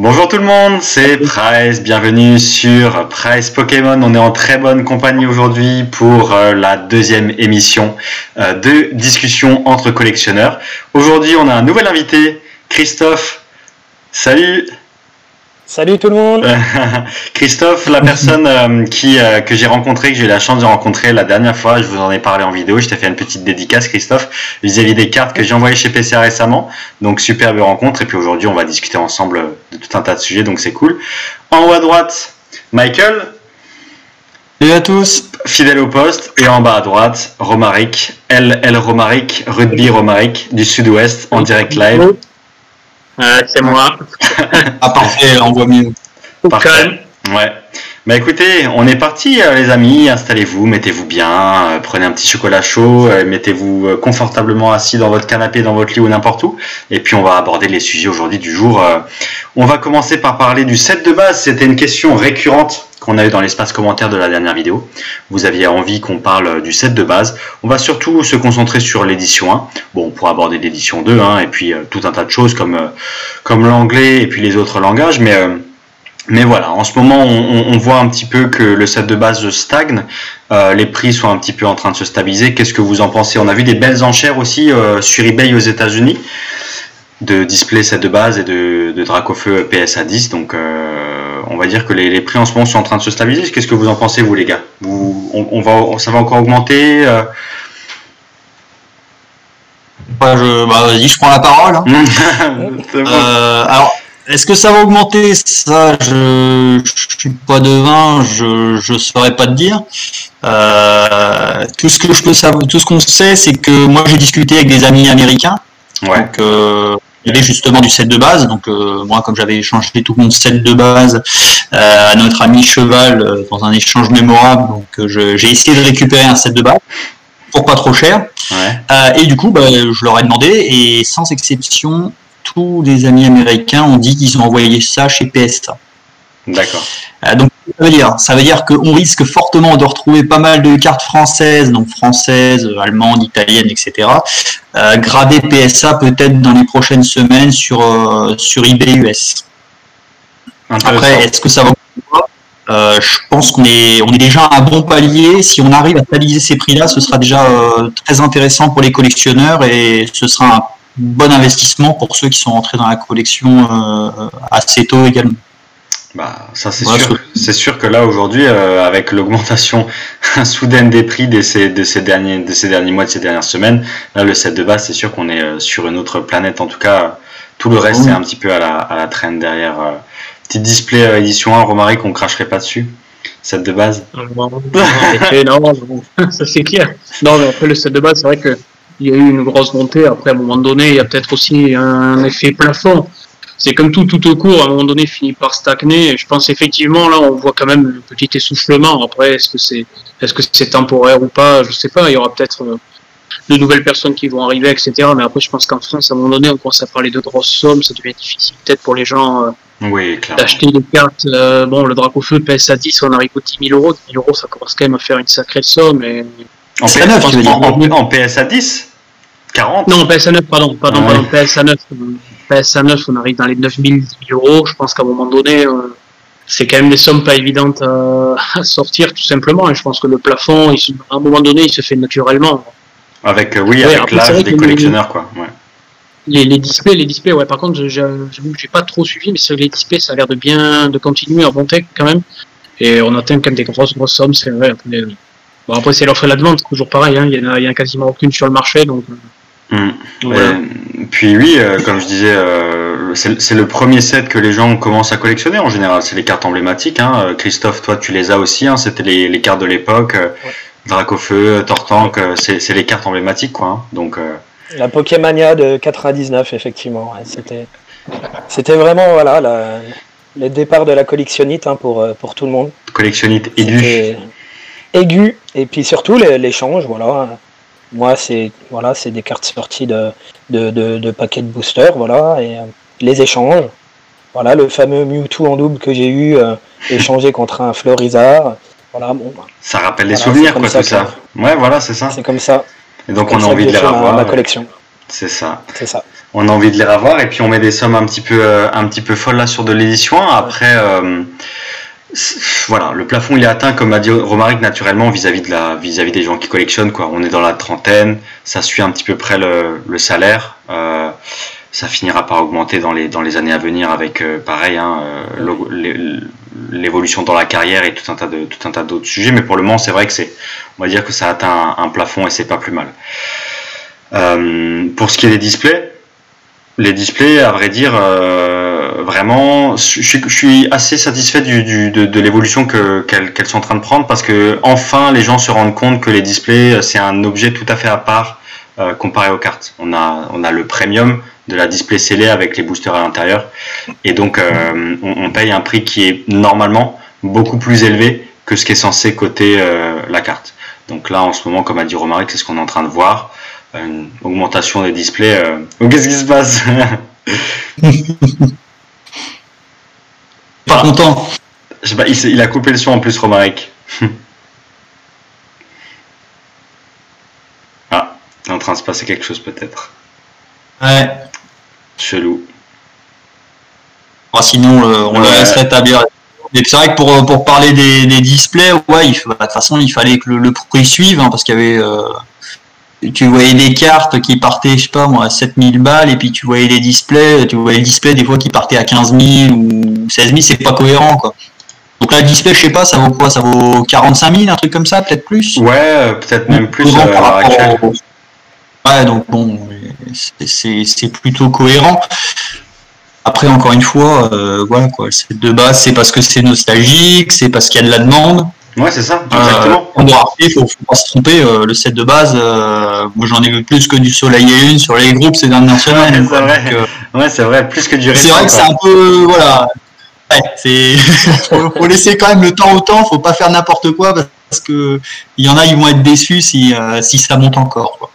Bonjour tout le monde, c'est Price, bienvenue sur Price Pokémon. On est en très bonne compagnie aujourd'hui pour euh, la deuxième émission euh, de discussion entre collectionneurs. Aujourd'hui, on a un nouvel invité, Christophe. Salut Salut tout le monde. Christophe, la personne euh, qui euh, que j'ai rencontré, que j'ai eu la chance de rencontrer la dernière fois, je vous en ai parlé en vidéo, je t'ai fait une petite dédicace Christophe vis-à-vis des cartes que j'ai envoyées chez PCA récemment. Donc superbe rencontre et puis aujourd'hui on va discuter ensemble de tout un tas de sujets donc c'est cool. En haut à droite, Michael. Salut à tous. Fidèle au poste et en bas à droite, Romaric, L L Romaric, Rugby Romaric du Sud-Ouest en direct live. Euh, c'est moi. ah parfait, on voit mieux. Parfait. Ouais. Bah écoutez, on est parti euh, les amis, installez-vous, mettez-vous bien, euh, prenez un petit chocolat chaud, mettez-vous confortablement assis dans votre canapé, dans votre lit ou n'importe où, et puis on va aborder les sujets aujourd'hui du jour. On va commencer par parler du set de base, c'était une question récurrente qu'on a eu dans l'espace commentaire de la dernière vidéo. Vous aviez envie qu'on parle du set de base. On va surtout se concentrer sur l'édition 1. Bon, on pourra aborder l'édition 2, hein, et puis euh, tout un tas de choses comme, euh, comme l'anglais et puis les autres langages, mais... Euh, mais voilà, en ce moment, on, on, voit un petit peu que le set de base stagne, les prix sont un petit peu en train de se stabiliser. Qu'est-ce que vous en pensez? On a vu des belles enchères aussi sur eBay aux États-Unis de display set de base et de, de Dracofeu PSA 10. Donc, on va dire que les, prix en ce moment sont en train de se stabiliser. Qu'est-ce que vous en pensez, vous, les gars? Vous, on, va, Ça va encore augmenter euh? Je, bah, Vas-y, je prends la parole. Hein. Euh, alors, est-ce que ça va augmenter Ça, je ne suis pas devin, je ne saurais pas te dire. Euh, tout ce que je peux savoir, tout ce qu'on sait, c'est que moi j'ai discuté avec des amis américains. Ouais. Donc, il y avait justement du set de base. Donc euh, moi, comme j'avais échangé tout mon set de base euh, à notre ami Cheval euh, dans un échange mémorable, donc j'ai essayé de récupérer un set de base pour pas trop cher. et du coup, bah, je leur ai demandé et sans exception, tous les amis américains ont dit qu'ils ont envoyé ça chez PSA. D'accord. donc ça veut dire Ça veut dire qu'on risque fortement de retrouver pas mal de cartes françaises, donc françaises, allemandes, italiennes, etc. Euh, gradées PSA peut-être dans les prochaines semaines sur, euh, sur eBay US. Après, est-ce que ça va euh, je pense qu'on est, on est déjà à un bon palier. Si on arrive à stabiliser ces prix-là, ce sera déjà euh, très intéressant pour les collectionneurs et ce sera un bon investissement pour ceux qui sont rentrés dans la collection assez tôt également. Bah, ça c'est sûr. C'est sûr que là aujourd'hui, euh, avec l'augmentation soudaine des prix de ces, de ces derniers, de ces derniers mois, de ces dernières semaines, là le set de base, c'est sûr qu'on est euh, sur une autre planète. En tout cas, tout le reste c'est un petit peu à la, à la traîne derrière. Euh. Petit display édition 1, Romaric, qu'on cracherait pas dessus. Set de base. non, ça c'est clair. Non, mais après le set de base, c'est vrai que il y a eu une grosse montée. Après, à un moment donné, il y a peut-être aussi un effet plafond c'est comme tout, tout au cours, à un moment donné, finit par stagner. je pense effectivement, là, on voit quand même le petit essoufflement. Après, est-ce que c'est, est-ce que c'est temporaire ou pas? Je sais pas. Il y aura peut-être euh, de nouvelles personnes qui vont arriver, etc. Mais après, je pense qu'en France, à un moment donné, on commence à parler de grosses sommes. Ça devient difficile peut-être pour les gens euh, oui, d'acheter des cartes. Euh, bon, le Dracofeu PSA 10, on arrive aux 10 000 euros. 10 000 euros, ça commence quand même à faire une sacrée somme. Et... En, PSA, en, PSA 10 40 Non, PSA 9, pardon, pardon, pardon PSA 9. PSA 9, on arrive dans les 9000 euros. Je pense qu'à un moment donné, euh, c'est quand même des sommes pas évidentes à, sortir, tout simplement. Et je pense que le plafond, à un moment donné, il se fait naturellement. Avec, euh, oui, avec l'âge des collectionneurs, quoi. Ouais. Les, les, displays, les displays, ouais. Par contre, j'avoue que j'ai pas trop suivi, mais les displays, ça a l'air de bien, de continuer à monter quand même. Et on atteint quand même des grosses, grosses sommes, c'est vrai. Bon, après, c'est l'offre et la demande, toujours pareil, hein. il, y a, il y a quasiment aucune sur le marché, donc. Mm. puis oui, euh, comme je disais, euh, c'est le premier set que les gens commencent à collectionner en général. C'est les cartes emblématiques. Hein. Euh, Christophe, toi, tu les as aussi. Hein. C'était les, les, cartes de l'époque. Dracofeu, Tortank, c'est les cartes emblématiques, quoi. Hein. Donc. La Pokémania de 99, effectivement. C'était, c'était vraiment voilà la, le départ de la collectionnite hein, pour pour tout le monde. Collectionnite aiguë. Aigu et puis surtout l'échange, voilà moi, c'est voilà, c'est des cartes sorties de, de, de, paquets de boosters, voilà, et euh, les échanges. Voilà, le fameux Mewtwo en double que j'ai eu euh, échangé contre un Florizard. Voilà, bon. Bah. Ça rappelle les souvenirs, quoi, tout ça. Ouais, voilà, c'est ça. C'est comme ça. Et donc, on a envie de les revoir. Ma, collection. C'est ça. C'est ça. on a envie de les revoir et puis on met des sommes un petit peu, un petit peu folles là sur de l'édition. Après, voilà, le plafond il est atteint, comme a dit Romaric, naturellement vis-à-vis de la, vis-à-vis des gens qui collectionnent quoi. On est dans la trentaine, ça suit un petit peu près le, salaire. Euh, ça finira par augmenter dans les dans les années à venir avec euh, pareil hein, euh, l'évolution dans la carrière et tout un tas de tout un tas d'autres sujets. Mais pour le moment, c'est vrai que c'est, on va dire que ça atteint un, un plafond et c'est pas plus mal. pour ce qui est des displays, les displays, à vrai dire, vraiment, je suis, assez satisfait de, de l'évolution que, qu'elles, sont en train de prendre parce que enfin les gens se rendent compte que les displays c'est un objet tout à fait à part euh, comparé aux cartes. On a, on a le premium de la display scellée avec les boosters à l'intérieur et donc euh, on, paye un prix qui est normalement beaucoup plus élevé que ce qui est censé coter euh, la carte. Donc là en ce moment, comme a dit Romaric, c'est ce qu'on est en train de voir une augmentation des displays. Euh... Qu'est-ce qui se passe? Pas content. Je sais pas, il, il, a coupé le son en plus, Romaric. ah, il est en train de se passer quelque chose peut-être. Ouais. Chelou. Oh, sinon, euh, on ouais. le laisse rétablir. Et c'est vrai que pour, pour parler des, des displays, ouais, il, de toute façon, il fallait que le, le prix suive, hein, parce qu'il y avait. Euh, tu voyais des cartes qui partaient, je sais pas moi, à 7000 balles, et puis tu voyais les displays, tu voyais les displays des fois qui partaient à 15 000 ou 16 000, c'est pas cohérent, quoi. Donc là, le display, je sais pas, ça vaut quoi? Ça vaut 45 000, un truc comme ça, peut-être plus? Ouais, peut-être même plus euh, par rapport au... Ouais, donc bon, c'est plutôt cohérent. Après, encore une fois, euh, voilà quoi, de base, c'est parce que c'est nostalgique, c'est parce qu'il y a de la demande. Ouais, c'est ça, exactement. Euh, il faut, faut pas se tromper, euh, le set de base, euh, moi j'en ai vu plus que du soleil et une sur les groupes ces dernières semaines. C'est vrai. Euh, ouais, c'est vrai, plus que du C'est vrai que c'est un peu, voilà. Ouais, c'est, faut, faut, laisser quand même le temps au temps, faut pas faire n'importe quoi parce que il y en a, ils vont être déçus si, euh, si ça monte encore. Quoi.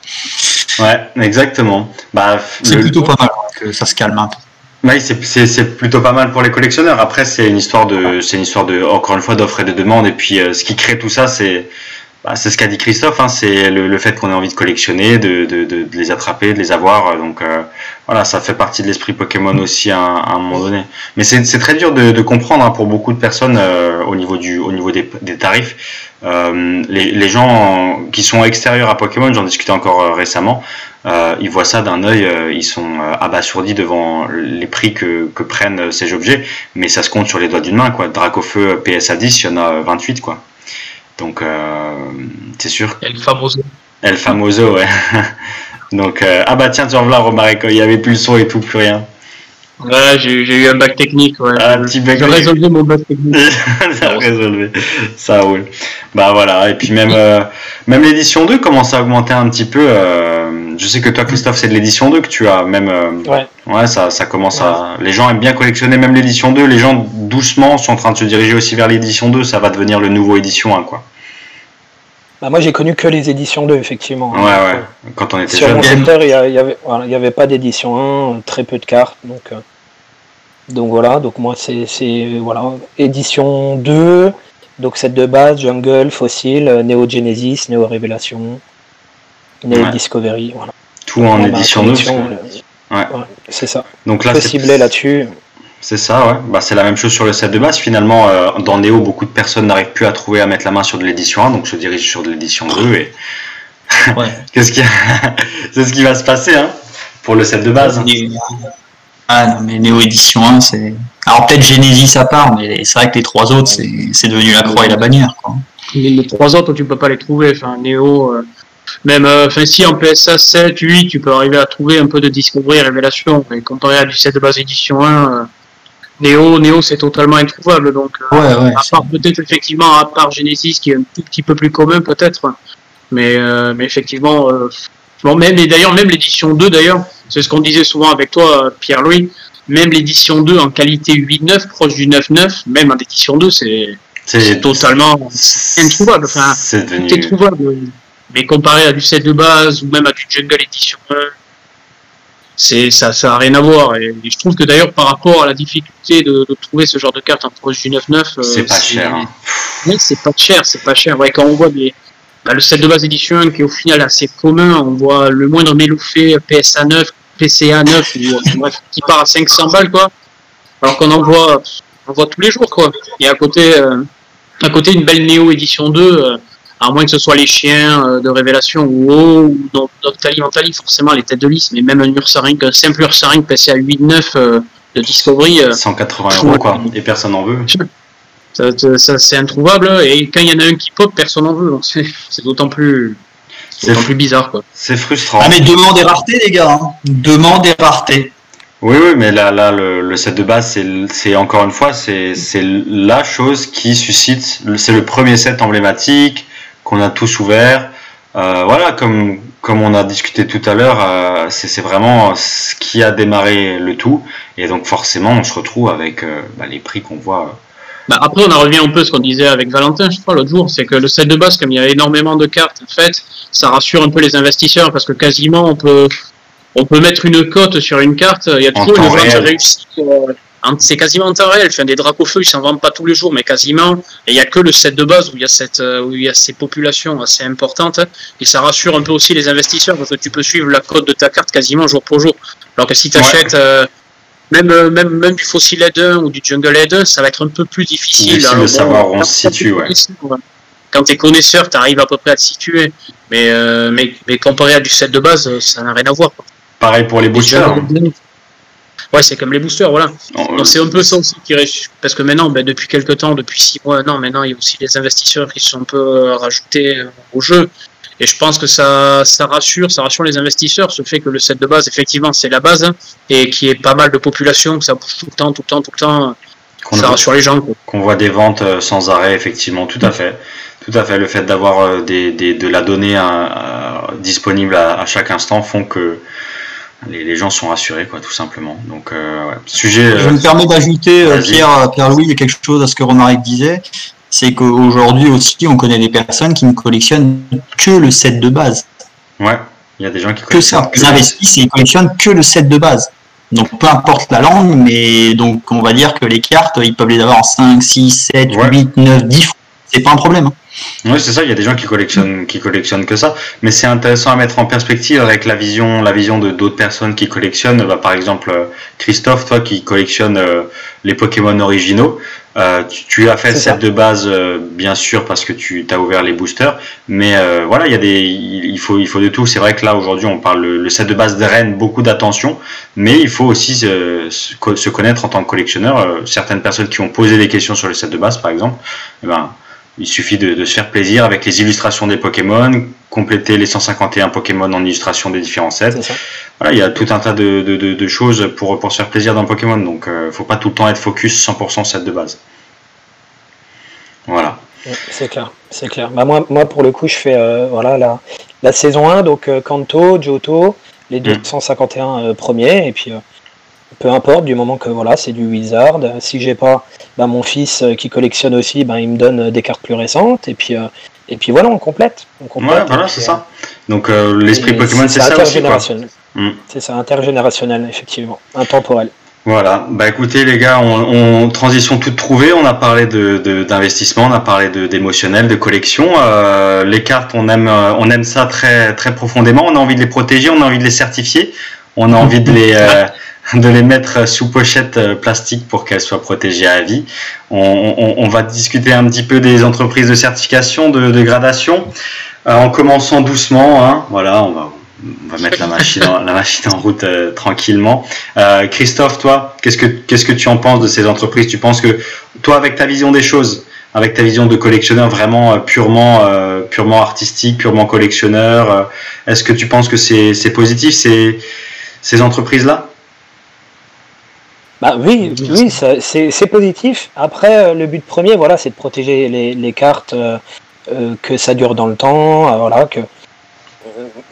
Ouais, exactement. Bah, c'est plutôt pas mal que ça se calme un peu. Oui, c'est plutôt pas mal pour les collectionneurs. Après, c'est une histoire de, c'est une histoire de, encore une fois, d'offres et de demandes. Et puis, euh, ce qui crée tout ça, c'est, bah, c'est ce qu'a dit Christophe. Hein, c'est le, le, fait qu'on ait envie de collectionner, de, de, de, de, les attraper, de les avoir. Donc, euh, voilà, ça fait partie de l'esprit Pokémon aussi à, un moment donné. Mais c'est très dur de, de comprendre hein, pour beaucoup de personnes euh, au niveau du, au niveau des, des tarifs. Euh, les, les, gens qui sont extérieurs à Pokémon, j'en discutais encore euh, récemment, euh, ils voient ça d'un œil, euh, ils sont abasourdis devant les prix que, que, prennent ces objets, mais ça se compte sur les doigts d'une main, quoi. Dracofeu PSA 10, il y en a 28, quoi. Donc, c'est sûr. El Famoso. El Famoso, ouais. Donc, ah bah tiens, tu en voilà, il y avait plus le son et tout, plus rien. Ouais, j'ai eu un bac technique, ouais. Un petit bac J'ai résolu mon bac technique. ça a résolu, ça roule. Bah voilà, et puis même, euh, même l'édition 2 commence à augmenter un petit peu. Euh, je sais que toi, Christophe, c'est de l'édition 2 que tu as. Même, euh, ouais. ouais, ça, ça commence ouais. à. Les gens aiment bien collectionner même l'édition 2. Les gens, doucement, sont en train de se diriger aussi vers l'édition 2. Ça va devenir le nouveau édition 1, quoi. Bah moi, j'ai connu que les éditions 2, effectivement. Ouais, ouais. Quand on était Sur jeune. mon secteur, il y, avait, voilà, il y avait pas d'édition 1, très peu de cartes. Donc. Donc voilà, donc moi c'est voilà, édition 2, donc set de base, Jungle, Fossil, Neo Genesis, Neo Révélation, Neo ouais. Discovery, voilà. Tout en édition 2. Le... Ouais. ouais c'est ça. Donc là, c'est ciblé là-dessus. C'est ça, ouais. Bah, c'est la même chose sur le set de base. Finalement, euh, dans Neo, beaucoup de personnes n'arrivent plus à trouver à mettre la main sur de l'édition 1, donc se dirigent sur de l'édition 2 et. Ouais. Qu'est-ce qui, c'est ce qui va se passer, hein, pour le set de base. Ah non, mais Néo Édition 1, c'est. Alors peut-être Genesis à part, mais c'est vrai que les trois autres, c'est devenu la croix et la bannière. Quoi. Les, les trois autres, tu peux pas les trouver. Enfin, Néo, euh, même, euh, si en PSA 7, 8, tu peux arriver à trouver un peu de Discovery et Révélation. Mais comparé à du set de base édition 1, euh, Néo, Néo c'est totalement introuvable. Donc, ouais, ouais, à part peut-être effectivement, à part Genesis qui est un tout petit peu plus commun peut-être. Mais, mais effectivement, bon, même, et d'ailleurs, même l'édition 2, d'ailleurs, c'est ce qu'on disait souvent avec toi, Pierre-Louis. Même l'édition 2 en qualité 8.9, proche du 9.9, même en édition 2, c'est totalement introuvable. Enfin, c'est devenu... trouvable. Mais comparé à du set de base ou même à du Jungle édition 1, c'est ça, ça a rien à voir. Et, je trouve que d'ailleurs par rapport à la difficulté de, de trouver ce genre de carte en proche du 9.9, c'est euh, pas cher. Hein. Oui, c'est pas cher, c'est pas cher. Ouais, quand on voit des, bah, le set de base édition 1 qui est au final assez commun, on voit le moindre méloufé PSA 9 PCA 9 ou qui part à 500 balles quoi. Alors qu'on en voit, on voit tous les jours quoi. Et à côté, à côté une belle Néo édition 2 à moins que ce soit les chiens euh, de révélation ou ou Doctali Mentali, forcément les têtes de liste, mais même un Ursaring, un simple Ursaring passé à 8-9 euh, de Discovery. 180 euh, euros quoi, et personne n'en veut. Ça, c'est introuvable, et quand il y en a un qui pop, personne n'en veut, donc c'est d'autant plus. plus bizarre quoi. C'est frustrant. Ah mais demande des raretés les gars, hein. demande des raretés. Oui, oui, mais là, là le, set de base, c'est encore une fois, c'est la chose qui suscite, c'est le premier set emblématique, qu'on a tous ouvert. Euh, voilà, comme, comme on a discuté tout à l'heure, euh, c'est vraiment ce qui a démarré le tout. Et donc forcément, on se retrouve avec euh, bah, les prix qu'on voit. Bah, après, on en revient un peu à ce qu'on disait avec Valentin, je crois, l'autre jour, c'est que le set de base, comme il y a énormément de cartes, en fait, ça rassure un peu les investisseurs parce que quasiment on peut, on peut mettre une cote sur une carte. Il y a toujours une vente réussie c'est quasiment en temps réel. Enfin, des drapeaux feu, ils s'en vendent pas tous les jours, mais quasiment. Et il y a que le set de base où il y a cette, euh, où il y a ces populations assez importantes. Et ça rassure un peu aussi les investisseurs parce que tu peux suivre la cote de ta carte quasiment jour pour jour. Alors que si tu achètes euh, même, euh, même, même du Fossil Head 1 ou du Jungle Head 1, ça va être un peu plus difficile. difficile de savoir où on se situe, ouais. Quand tu es connaisseur, tu arrives à peu près à te situer. Mais, mais, mais comparé à du set de base, ça n'a rien à voir. Pareil pour les boosters. Ouais, c'est comme les boosters, voilà. Donc c'est un peu ça aussi qui parce que maintenant, ben, depuis quelques temps, depuis six mois, non, maintenant il y a aussi les investisseurs qui sont un peu euh, rajoutés euh, au jeu. Et je pense que ça, ça rassure, ça rassure les investisseurs, ce fait que le set de base, effectivement, c'est la base, hein, et qui est pas mal de population, que ça bouge tout le temps, tout le temps, tout le temps. Ça rassure les gens. Qu'on voit des ventes euh, sans arrêt, effectivement, tout à fait. Tout à fait. Le fait d'avoir des, des, de la donnée disponible à, à, chaque instant font que les, gens sont rassurés, quoi, tout simplement. Donc, euh, sujet. Je me permets d'ajouter, euh, Pierre, Pierre Louis, il y a quelque chose à ce que Romaric disait, c'est qu'aujourd'hui aussi, on connaît des personnes qui ne collectionnent que le set de base. Ouais, il y a des gens qui collectionnent. Que ça, ils investissent et ils collectionnent que le set de base. Donc peu importe la langue, mais donc on va dire que les cartes, ils peuvent les avoir en 5, 6, 7, 8, 9, 10 fois. C'est pas un problème. Hein. Oui, c'est ça. Il y a des gens qui collectionnent, qui collectionnent que ça. Mais c'est intéressant à mettre en perspective avec la vision, la vision de d'autres personnes qui collectionnent. Bah, par exemple, euh, Christophe, toi qui collectionne euh, les Pokémon originaux, euh, tu, as fait le set de base, bien sûr, parce que tu as ouvert les boosters. Mais voilà, il y a des, il faut, il faut de tout. C'est vrai que là aujourd'hui, on parle le, set de base draine beaucoup d'attention, mais il faut aussi se, connaître en tant que collectionneur. certaines personnes qui ont posé des questions sur le set de base, par exemple, eh ben il suffit de, se faire plaisir avec les illustrations des Pokémon, compléter les 151 Pokémon en illustration des différents sets. Voilà, il y a tout un tas de, choses pour, pour se faire plaisir dans Pokémon, donc ne euh, faut pas tout le temps être focus 100% set de base. Voilà. C'est clair, c'est clair. Bah moi, moi, pour le coup, je fais euh, voilà, la, la, saison 1, donc euh, Kanto, Johto, les 251 mm. premiers, et puis peu importe, du moment que voilà, c'est du Wizard. Si j'ai pas bah, mon fils euh, qui collectionne aussi, bah, il me donne des cartes plus récentes. Et puis, euh, et puis voilà, on complète. On complète ouais, voilà, c'est ça. Donc euh, l'esprit Pokémon, c'est ça aussi. Mm. C'est ça, intergénérationnel, effectivement. Intemporel. Voilà, bah écoutez les gars, on, transition toute trouvée, on a parlé de d'investissement, on a parlé de d'émotionnel, de collection. les cartes, on aime on aime ça très très profondément. On a envie de les protéger, on a envie de les certifier, on a envie de les de les mettre sous pochette euh, plastique pour qu'elles soient protégées à vie. On, va discuter un petit peu des entreprises de certification, de, gradation, euh, en commençant doucement. Hein. voilà, on va, on va mettre la machine en, la machine en route euh, tranquillement. Christophe, toi, qu'est-ce que qu'est-ce que tu en penses de ces entreprises? Tu penses que toi, avec ta vision des choses, avec ta vision de collectionneur vraiment purement purement artistique, purement collectionneur, est-ce que tu penses que c'est positif ces ces entreprises là bah oui, oui, c'est positif. Après, euh, le but premier, voilà, c'est de protéger les, cartes, euh, euh, que ça dure dans le temps, voilà, que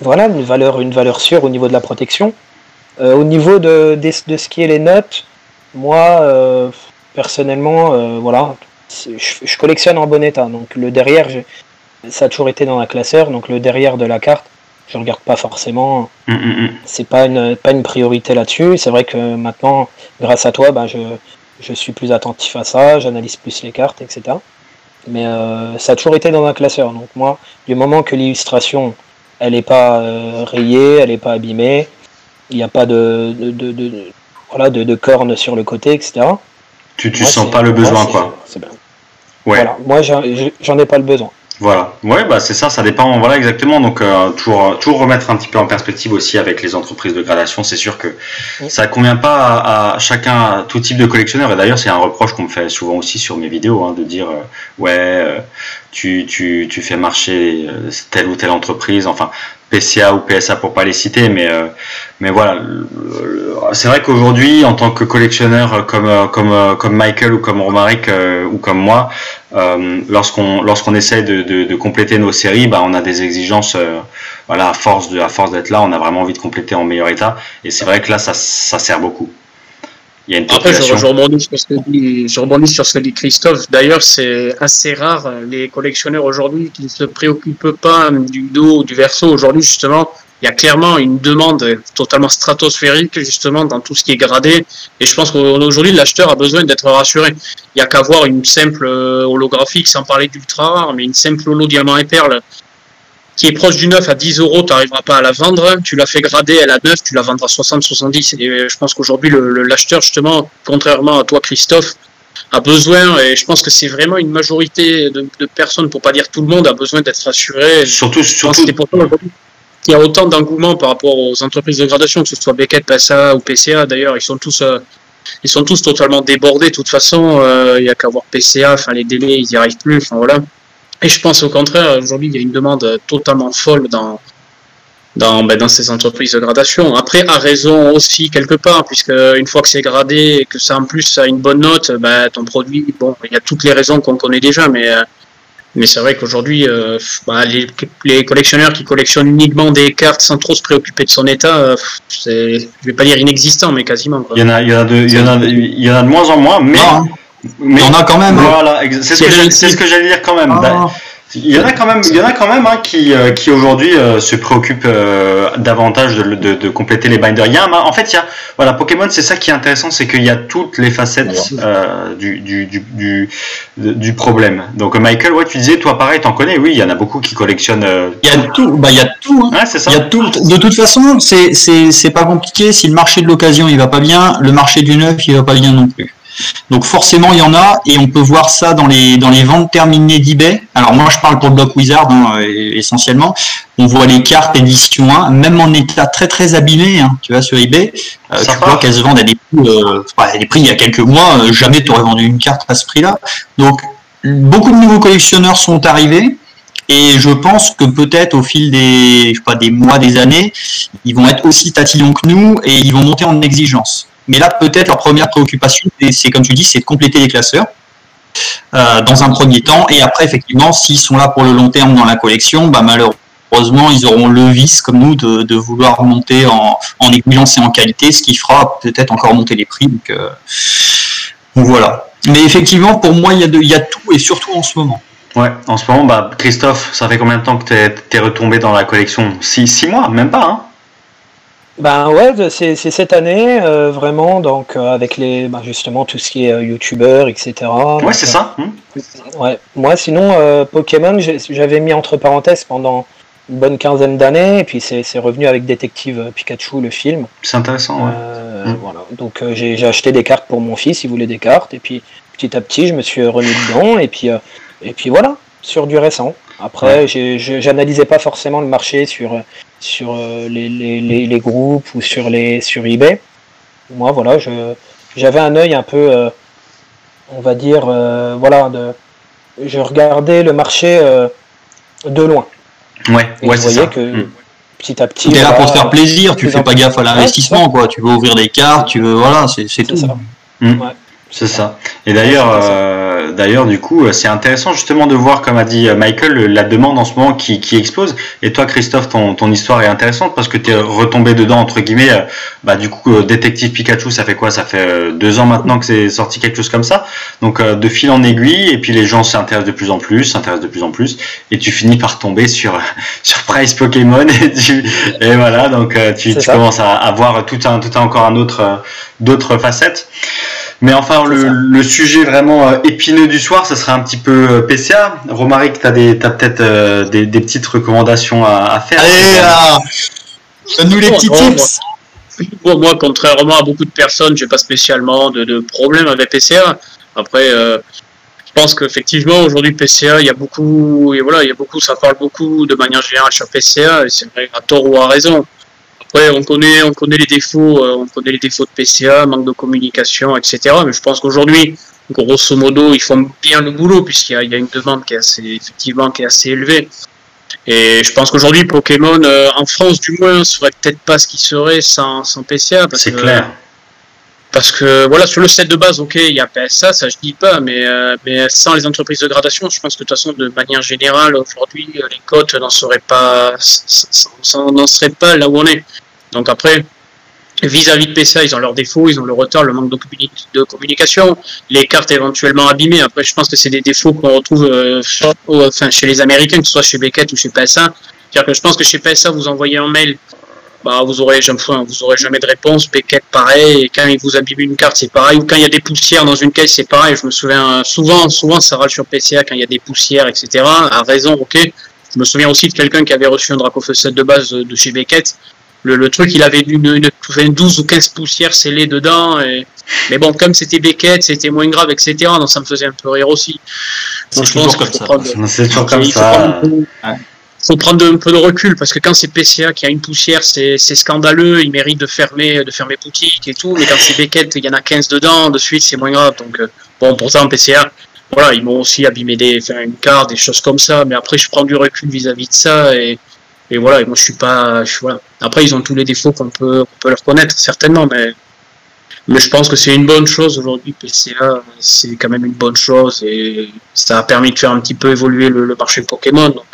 voilà une valeur, une valeur sûre au niveau de la protection. au niveau de, de, ce qui est les notes, moi, personnellement, voilà, je, collectionne en bon état. Donc le derrière, ça a toujours été dans la classeur, donc le derrière de la carte, je regarde pas forcément. Mm, mm, mm. C'est pas une, pas une priorité là-dessus. C'est vrai que maintenant, grâce à toi, bah, je, je suis plus attentif à ça, j'analyse plus les cartes, etc. Mais euh, ça a toujours été dans un classeur. Donc moi, du moment que l'illustration, elle n'est pas euh, rayée, elle n'est pas abîmée, il n'y a pas de, de, de, voilà, de, cornes sur le côté, etc. Tu, tu sens pas le besoin, quoi. Bien. Ouais. Voilà, moi j'en ai pas le besoin. Voilà, ouais, bah c'est ça, ça dépend, voilà exactement. Donc euh, toujours, toujours remettre un petit peu en perspective aussi avec les entreprises de gradation. C'est sûr que ça convient pas à, chacun, à tout type de collectionneur. Et d'ailleurs, c'est un reproche qu'on me fait souvent aussi sur mes vidéos, hein, de dire euh, ouais, euh, tu, tu, tu fais marcher telle ou telle entreprise. Enfin, PCA ou PSA pour pas les citer, mais euh, mais voilà, c'est vrai qu'aujourd'hui, en tant que collectionneur comme euh, comme euh, comme Michael ou comme Romaric ou comme moi, lorsqu'on lorsqu'on essaie de, de, compléter nos séries, bah on a des exigences, voilà, à force de à force d'être là, on a vraiment envie de compléter en meilleur état, et c'est vrai que là, ça ça sert beaucoup. Après, je, rebondis sur ce que dit, je rebondis sur ce que dit Christophe. D'ailleurs, c'est assez rare les collectionneurs aujourd'hui qui ne se préoccupent pas du dos ou du verso. Aujourd'hui, justement, il y a clairement une demande totalement stratosphérique justement dans tout ce qui est gradé. Et je pense qu'aujourd'hui, l'acheteur a besoin d'être rassuré. Il n'y a qu'à voir une simple euh, holographique, sans parler d'ultra rare, mais une simple holo diamant et perle qui est proche du neuf à 10 euros, tu n'arriveras pas à la vendre. Tu l'as fait grader, elle à 9, tu la vendras 60, 70. Et je pense qu'aujourd'hui, l'acheteur, justement, contrairement à toi, Christophe, a besoin, et je pense que c'est vraiment une majorité de, personnes, pour pas dire tout le monde, a besoin d'être rassuré. Surtout, surtout. Il y a autant d'engouement par rapport aux entreprises de gradation, que ce soit Beckett, PSA ou PCA. D'ailleurs, ils sont tous, euh, ils sont tous totalement débordés. De toute façon, euh, il y a qu'à voir PCA. Enfin, les délais, ils n'y arrivent plus. Enfin, voilà. Et je pense au contraire, aujourd'hui, il y a une demande totalement folle dans, dans, ben, dans ces entreprises de gradation. Après, à raison aussi quelque part, puisque une fois que c'est gradé et que ça en plus a une bonne note, ben, ton produit, bon, il y a toutes les raisons qu'on connaît déjà, mais, euh, mais c'est vrai qu'aujourd'hui, euh, ben, les, les, collectionneurs qui collectionnent uniquement des cartes sans trop se préoccuper de son état, euh, c'est, je vais pas dire inexistant, mais quasiment. Il y en a, il y en a de, il y en a, il y en a de moins en moins, mais. Hein. Mais on a quand même. Hein. Voilà, c'est ce que j'allais dire quand même. Ah. Il y en a quand même, il y en a quand même hein, qui, euh, qui aujourd'hui euh, se préoccupent euh, davantage de, de, de, compléter les binders. Il y a en fait, il y a, voilà, Pokémon, c'est ça qui est intéressant, c'est qu'il y a toutes les facettes du, du, du, du, problème. Donc, Michael, ouais, tu disais, toi, pareil, t'en connais, oui, il y en a beaucoup qui collectionnent. Il y a tout, bah, il y a tout. Hein. Ouais, c'est ça. Il y a tout. De toute façon, c'est, c'est, c'est pas compliqué. Si le marché de l'occasion, il va pas bien, le marché du neuf, il va pas bien non plus. Donc forcément, il y en a, et on peut voir ça dans les, dans les ventes terminées d'eBay. Alors moi, je parle pour Block Wizard hein, essentiellement. On voit les cartes édition 1, même en état très très abîmé, hein, tu vois, sur eBay. Euh, tu vois qu'elles se vendent à des prix, euh, des prix il y a quelques mois, euh, jamais tu aurais vendu une carte à ce prix-là. Donc beaucoup de nouveaux collectionneurs sont arrivés. Et je pense que peut-être au fil des, je sais pas, des mois, des années, ils vont être aussi tatillons que nous et ils vont monter en exigence. Mais là, peut-être leur première préoccupation, c'est comme tu dis, c'est de compléter les classeurs. Euh, dans un premier temps, et après, effectivement, s'ils sont là pour le long terme dans la collection, bah, malheureusement, ils auront le vice, comme nous, de, vouloir monter en, en, et en qualité, ce qui fera peut-être encore monter les prix. Donc, euh, voilà. Mais effectivement, pour moi, il y, a il y a tout, et surtout en ce moment. Ouais, en ce moment, bah, Christophe, ça fait combien de temps que tu es, retombé dans la collection? Six, six mois, même pas, hein? Ben ouais, c'est cette année euh, vraiment, donc euh, avec les ben, justement tout ce qui est euh, youtubeur, etc. Ouais, c'est ça. Hmm. Ouais. Moi, sinon Pokémon, j'avais mis entre parenthèses pendant une bonne quinzaine d'années, et puis c'est revenu avec Détective Pikachu, le film. C'est intéressant. Ouais. Hmm. Voilà. Donc j'ai acheté des cartes pour mon fils, il voulait des cartes, et puis petit à petit, je me suis remis dedans, et puis et puis voilà, sur du récent. Après, j'analysais pas forcément le marché sur sur euh, les, les, les, groupes ou sur, les, sur eBay. Moi, voilà, j'avais un œil un peu, euh, on va dire, euh, voilà, de, je regardais le marché de loin. Ouais, Et ouais, je voyais que hmm. petit à petit. Tu es là pour te faire plaisir, tu fais pas gaffe à l'investissement, quoi. Tu veux ouvrir des cartes, tu veux, voilà, c'est tout. Ça. Hmm. C'est ça. Et d'ailleurs, euh, d'ailleurs, du coup, euh, c'est intéressant justement de voir, comme a dit euh, Michael, la demande en ce moment qui, qui explose. Et toi, Christophe, ton, ton histoire est intéressante parce que tu es retombé dedans, entre guillemets. Bah, du coup, Détective Pikachu, ça fait quoi? Ça fait deux ans maintenant que c'est sorti quelque chose comme ça. Donc, de fil en aiguille, et puis les gens s'intéressent de plus en plus, s'intéressent de plus en plus, et tu finis par tomber sur, sur Price Pokémon. Et, tu, et voilà, donc tu, tu commences à, à, voir tout un, tout un, encore un autre, d'autres facettes. Mais enfin, le, le, sujet vraiment euh, épineux du soir, ce serait un petit peu euh, PCA. Romaric, tu as, as peut-être euh, des, des, petites recommandations à, à faire. Allez, là Donne-nous les petits tips moi, contrairement à beaucoup de personnes, j'ai pas spécialement de, de problème avec PCA. Après, euh, je pense qu'effectivement aujourd'hui PCA, il y a beaucoup, et voilà, il y a beaucoup, ça parle beaucoup de manière générale sur PCA, et c'est vrai à tort ou à raison. Après, on connaît, on connaît les défauts, euh, on connaît les défauts de PCA, manque de communication, etc. Mais je pense qu'aujourd'hui, grosso modo, ils font bien le boulot puisqu'il y, y, a une demande qui est assez, effectivement, qui est assez élevée. Et je pense qu'aujourd'hui, Pokémon, euh, en France du moins, serait peut-être pas ce qu'il serait sans, sans PCA. C'est clair. Parce que voilà, sur le set de base, ok, il y a PSA, ça je dis pas, mais, euh, mais sans les entreprises de gradation, je pense que de toute façon, de manière générale, aujourd'hui, les cotes n'en seraient pas, n'en seraient pas là où on est. Donc après, vis-à-vis de PCA, ils ont leurs défauts, ils ont le retard, le manque de, communi de communication, les cartes éventuellement abîmées. Après, je pense que c'est des défauts qu'on retrouve euh, chez les Américains, que ce soit chez Beckett ou chez PSA. C'est-à-dire que je pense que chez PSA, vous envoyez un mail, bah, vous aurez, jamais de réponse. Beckett, pareil. Et quand ils vous abîment une carte, c'est pareil. Ou quand il y a des poussières dans une caisse, c'est pareil. Je me souviens souvent, souvent, ça râle sur PCA quand il y a des poussières, etc. À raison, ok. Je me souviens aussi de quelqu'un qui avait reçu un Dracofeu de base de chez Beckett le, le, truc, il avait une, une, une, 12 ou 15 poussières scellées dedans. Et... Mais bon, comme c'était Beckett, c'était moins grave, etc. Donc ça me faisait un peu rire aussi. Donc je pense qu'il faut prendre, c'est toujours comme ça. faut prendre un peu de recul parce que quand c'est PCA qui a une poussière, c'est scandaleux. Il mérite de fermer, de fermer boutique et tout. Mais quand c'est Beckett, il y en a 15 dedans. De suite, c'est moins grave. Donc euh, bon, pourtant PCA, voilà, ils m'ont aussi abîmé des, enfin, une carte, des choses comme ça. Mais après, je prends du recul vis-à-vis -vis de ça et et voilà, et moi je suis pas. Je, voilà. Après, ils ont tous les défauts qu'on peut, qu'on peut leur connaître, certainement, mais, mais je pense que c'est une bonne chose aujourd'hui. PCA, c'est quand même une bonne chose et ça a permis de faire un petit peu évoluer le, le marché Pokémon. Donc,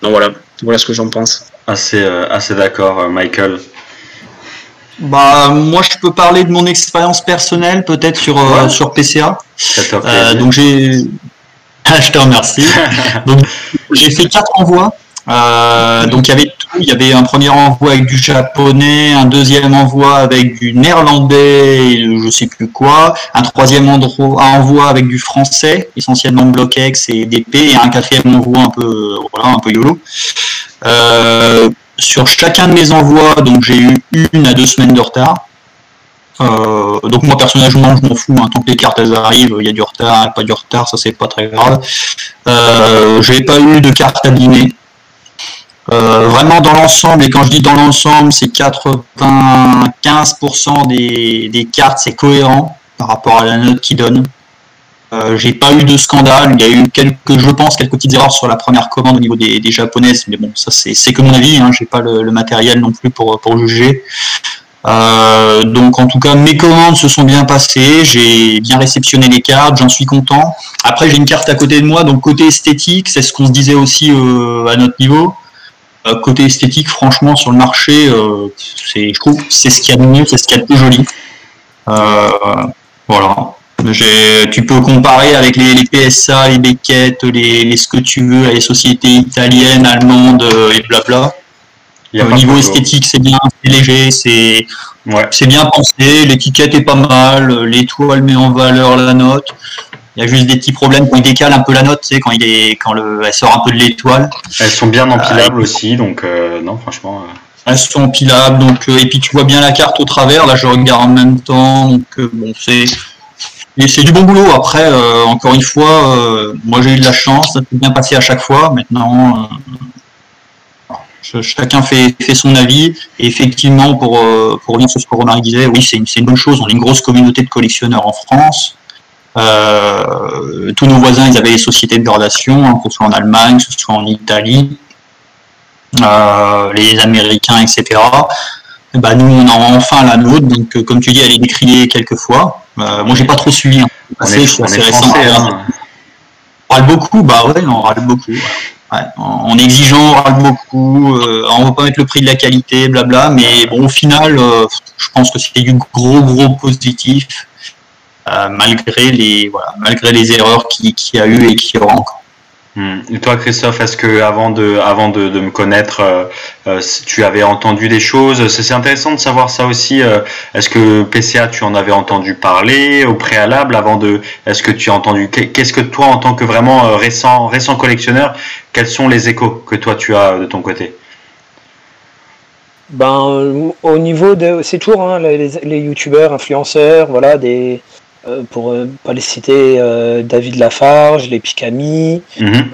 donc, voilà, voilà ce que j'en pense. Assez, euh, assez d'accord, euh, Michael. Bah, moi, je peux parler de mon expérience personnelle, peut-être sur, euh, ouais. euh, sur PCA. Euh, donc, j'ai. je te remercie. donc, j'ai fait quatre envois. Euh, donc il y avait tout, il y avait un premier envoi avec du japonais, un deuxième envoi avec du néerlandais, je sais plus quoi, un troisième envoi avec du français, essentiellement bloquex et DP, et un quatrième envoi un peu voilà un peu yolo. Euh, sur chacun de mes envois, donc j'ai eu une à deux semaines de retard. Euh, donc moi personnellement je m'en fous, hein, tant que les cartes elles arrivent, il y a du retard, pas du retard, ça c'est pas très grave. Euh, j'ai pas eu de cartes abîmées. Euh, vraiment dans l'ensemble, et quand je dis dans l'ensemble, c'est 95% des, des cartes, c'est cohérent par rapport à la note qu'ils donnent. Euh, j'ai pas eu de scandale, il y a eu quelques, je pense, quelques petites erreurs sur la première commande au niveau des, des japonaises, mais bon, ça c'est que mon avis, hein, j'ai pas le, le, matériel non plus pour, pour juger. Euh, donc en tout cas, mes commandes se sont bien passées, j'ai bien réceptionné les cartes, j'en suis content. Après, j'ai une carte à côté de moi, donc côté esthétique, c'est ce qu'on se disait aussi euh, à notre niveau. Euh, côté esthétique, franchement, sur le marché, euh, c'est, je trouve, c'est ce qu'il y a de mieux, c'est ce qu'il y a de plus joli. Euh, voilà. Tu peux comparer avec les, les PSA, les Beckett, les, les, ce que tu veux, les sociétés italiennes, allemandes et blabla. Au niveau esthétique, c'est bien, c'est léger, c'est ouais. c'est bien pensé, l'étiquette est pas mal, l'étoile met en valeur la note. Il y a juste des petits problèmes quand il décale un peu la note, tu sais, quand, il est, quand le, elle sort un peu de l'étoile. Elles sont bien empilables euh, aussi, donc euh, non, franchement. Euh... Elles sont empilables, donc, et puis tu vois bien la carte au travers, là je regarde en même temps, donc bon, c'est. c'est du bon boulot. Après, encore une fois, moi j'ai eu de la chance, ça s'est bien passé à chaque fois. Maintenant, chacun fait, fait, son avis. Et effectivement, pour, pour revenir sur ce que Romaric disait, oui, c'est une, une, bonne chose. On est une grosse communauté de collectionneurs en France. Euh, tous nos voisins, ils avaient les sociétés de gradation, hein, que ce soit en Allemagne, que ce soit en Italie, euh, les Américains, etc. Et bah, nous, on a enfin la nôtre, donc euh, comme tu dis, elle est décriée quelques fois. Moi, j'ai pas trop suivi. Hein. Est, je suis récent. Hein. On râle beaucoup, bah ouais, on râle beaucoup. Ouais. On est exigeant, on râle beaucoup, on va pas mettre le prix de la qualité, blabla, mais bon, au final, je pense que c'est du gros, gros positif. Euh, malgré les voilà, malgré les erreurs qu'il qui y a eu et qu'il y aura encore. Hmm. Et toi, Christophe, est-ce que avant de, avant de, de me connaître, euh, euh, tu avais entendu des choses? C'est intéressant de savoir ça aussi. Euh, est-ce que PCA, tu en avais entendu parler au préalable avant de Est-ce que tu as entendu Qu'est-ce que toi, en tant que vraiment récent, récent collectionneur, quels sont les échos que toi tu as de ton côté? Ben, au niveau de. C'est toujours hein, les, les youtubeurs, influenceurs, voilà, des. Euh, pour ne pas les citer, David Lafarge, les Picami, mhm.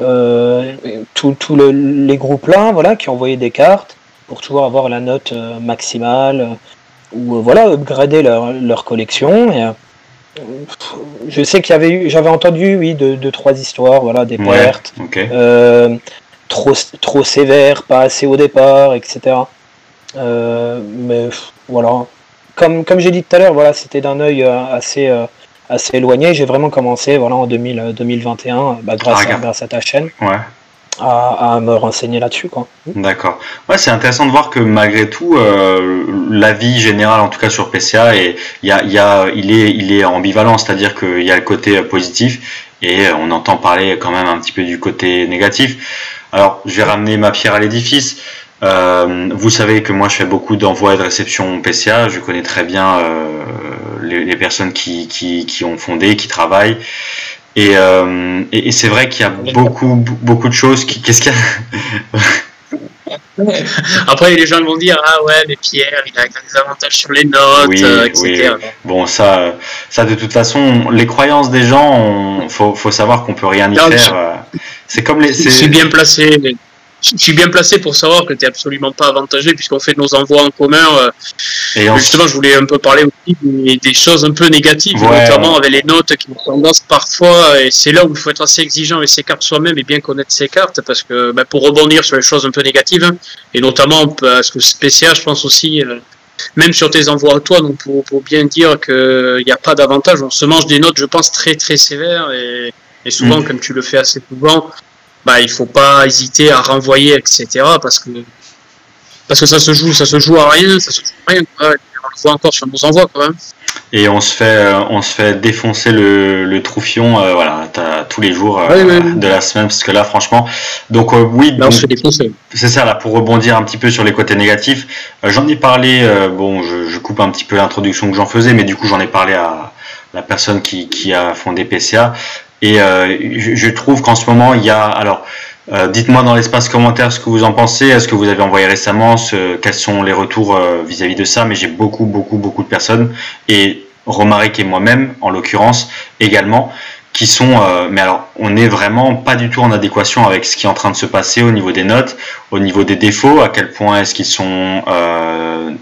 tous les groupes là, voilà, qui envoyaient des cartes pour toujours avoir la note maximale ou voilà, upgrader leur, leur collection. Et, je sais qu'il y avait eu, j'avais entendu, oui, de, de, trois histoires, voilà, des pertes, euh, trop, trop sévères, pas assez au départ, etc. Euh, mais voilà, comme, comme j'ai dit tout à l'heure, voilà, c'était d'un œil euh, assez, éloigné. J'ai vraiment commencé, voilà, en 2000, 2021, bah, grâce, ah, à, grâce à ta chaîne. Ouais à, me renseigner là-dessus. D'accord. Ouais, c'est intéressant de voir que malgré tout, euh, l'avis général, en tout cas sur PCA, et y a, y a, il, est, il est ambivalent, c'est-à-dire qu'il y a le côté positif et on entend parler quand même un petit peu du côté négatif. Alors, je vais ramener ma pierre à l'édifice. Euh, vous savez que moi je fais beaucoup d'envois et de réception PCA, je connais très bien euh, les, les, personnes qui, qui, qui, ont fondé, qui travaillent. Euh, et, et, c'est vrai qu'il y a beaucoup, beaucoup de choses. Qui, qu'est-ce qu'il y a? Après, les gens vont dire Ah ouais, mais Pierre, il a des avantages sur les notes, oui, etc. Oui. Bon, ça, ça, de toute façon, les croyances des gens, il faut, faut, savoir qu'on peut rien y faire. C'est comme les. C'est bien placé. Mais je suis bien placé pour savoir que tu n'es absolument pas avantagé puisqu'on fait nos envois en commun. Euh, et justement, je voulais un peu parler aussi des, choses un peu négatives, notamment avec les notes qui ont tendance parfois, et c'est là où il faut être assez exigeant avec ses cartes soi-même et bien connaître ses cartes parce que bah, pour rebondir sur les choses un peu négatives, hein, et notamment parce que spécial, je pense aussi, euh, même sur tes envois à toi, donc pour, pour bien dire qu'il n'y a pas d'avantage, on se mange des notes, je pense, très très sévères et, et souvent, mm. comme tu le fais assez souvent, bah, il faut pas hésiter à renvoyer, etc. Parce que, parce que ça se joue, ça se joue à rien, ça se joue à rien. On le voit encore sur nos envois quand même. Et on se fait, euh, on se fait défoncer le, le troufion, euh, voilà, tous les jours euh, de la semaine, parce que là, franchement, donc oui, c'est ça là pour rebondir un petit peu sur les côtés négatifs. j'en ai parlé, bon, je, je, coupe un petit peu l'introduction que j'en faisais, mais du coup, j'en ai parlé à la personne qui, qui a fondé PCA. Et euh, je, trouve qu'en ce moment, il y a. Alors, euh, dites-moi dans l'espace commentaire ce que vous en pensez. Est-ce que vous avez envoyé récemment ce, Quels sont les retours euh, vis-à-vis de ça? Mais j'ai beaucoup, beaucoup, beaucoup de personnes et Romaric et moi-même, en l'occurrence, également, qui sont. mais alors, on n'est vraiment pas du tout en adéquation avec ce qui est en train de se passer au niveau des notes, au niveau des défauts. À quel point est-ce qu'ils sont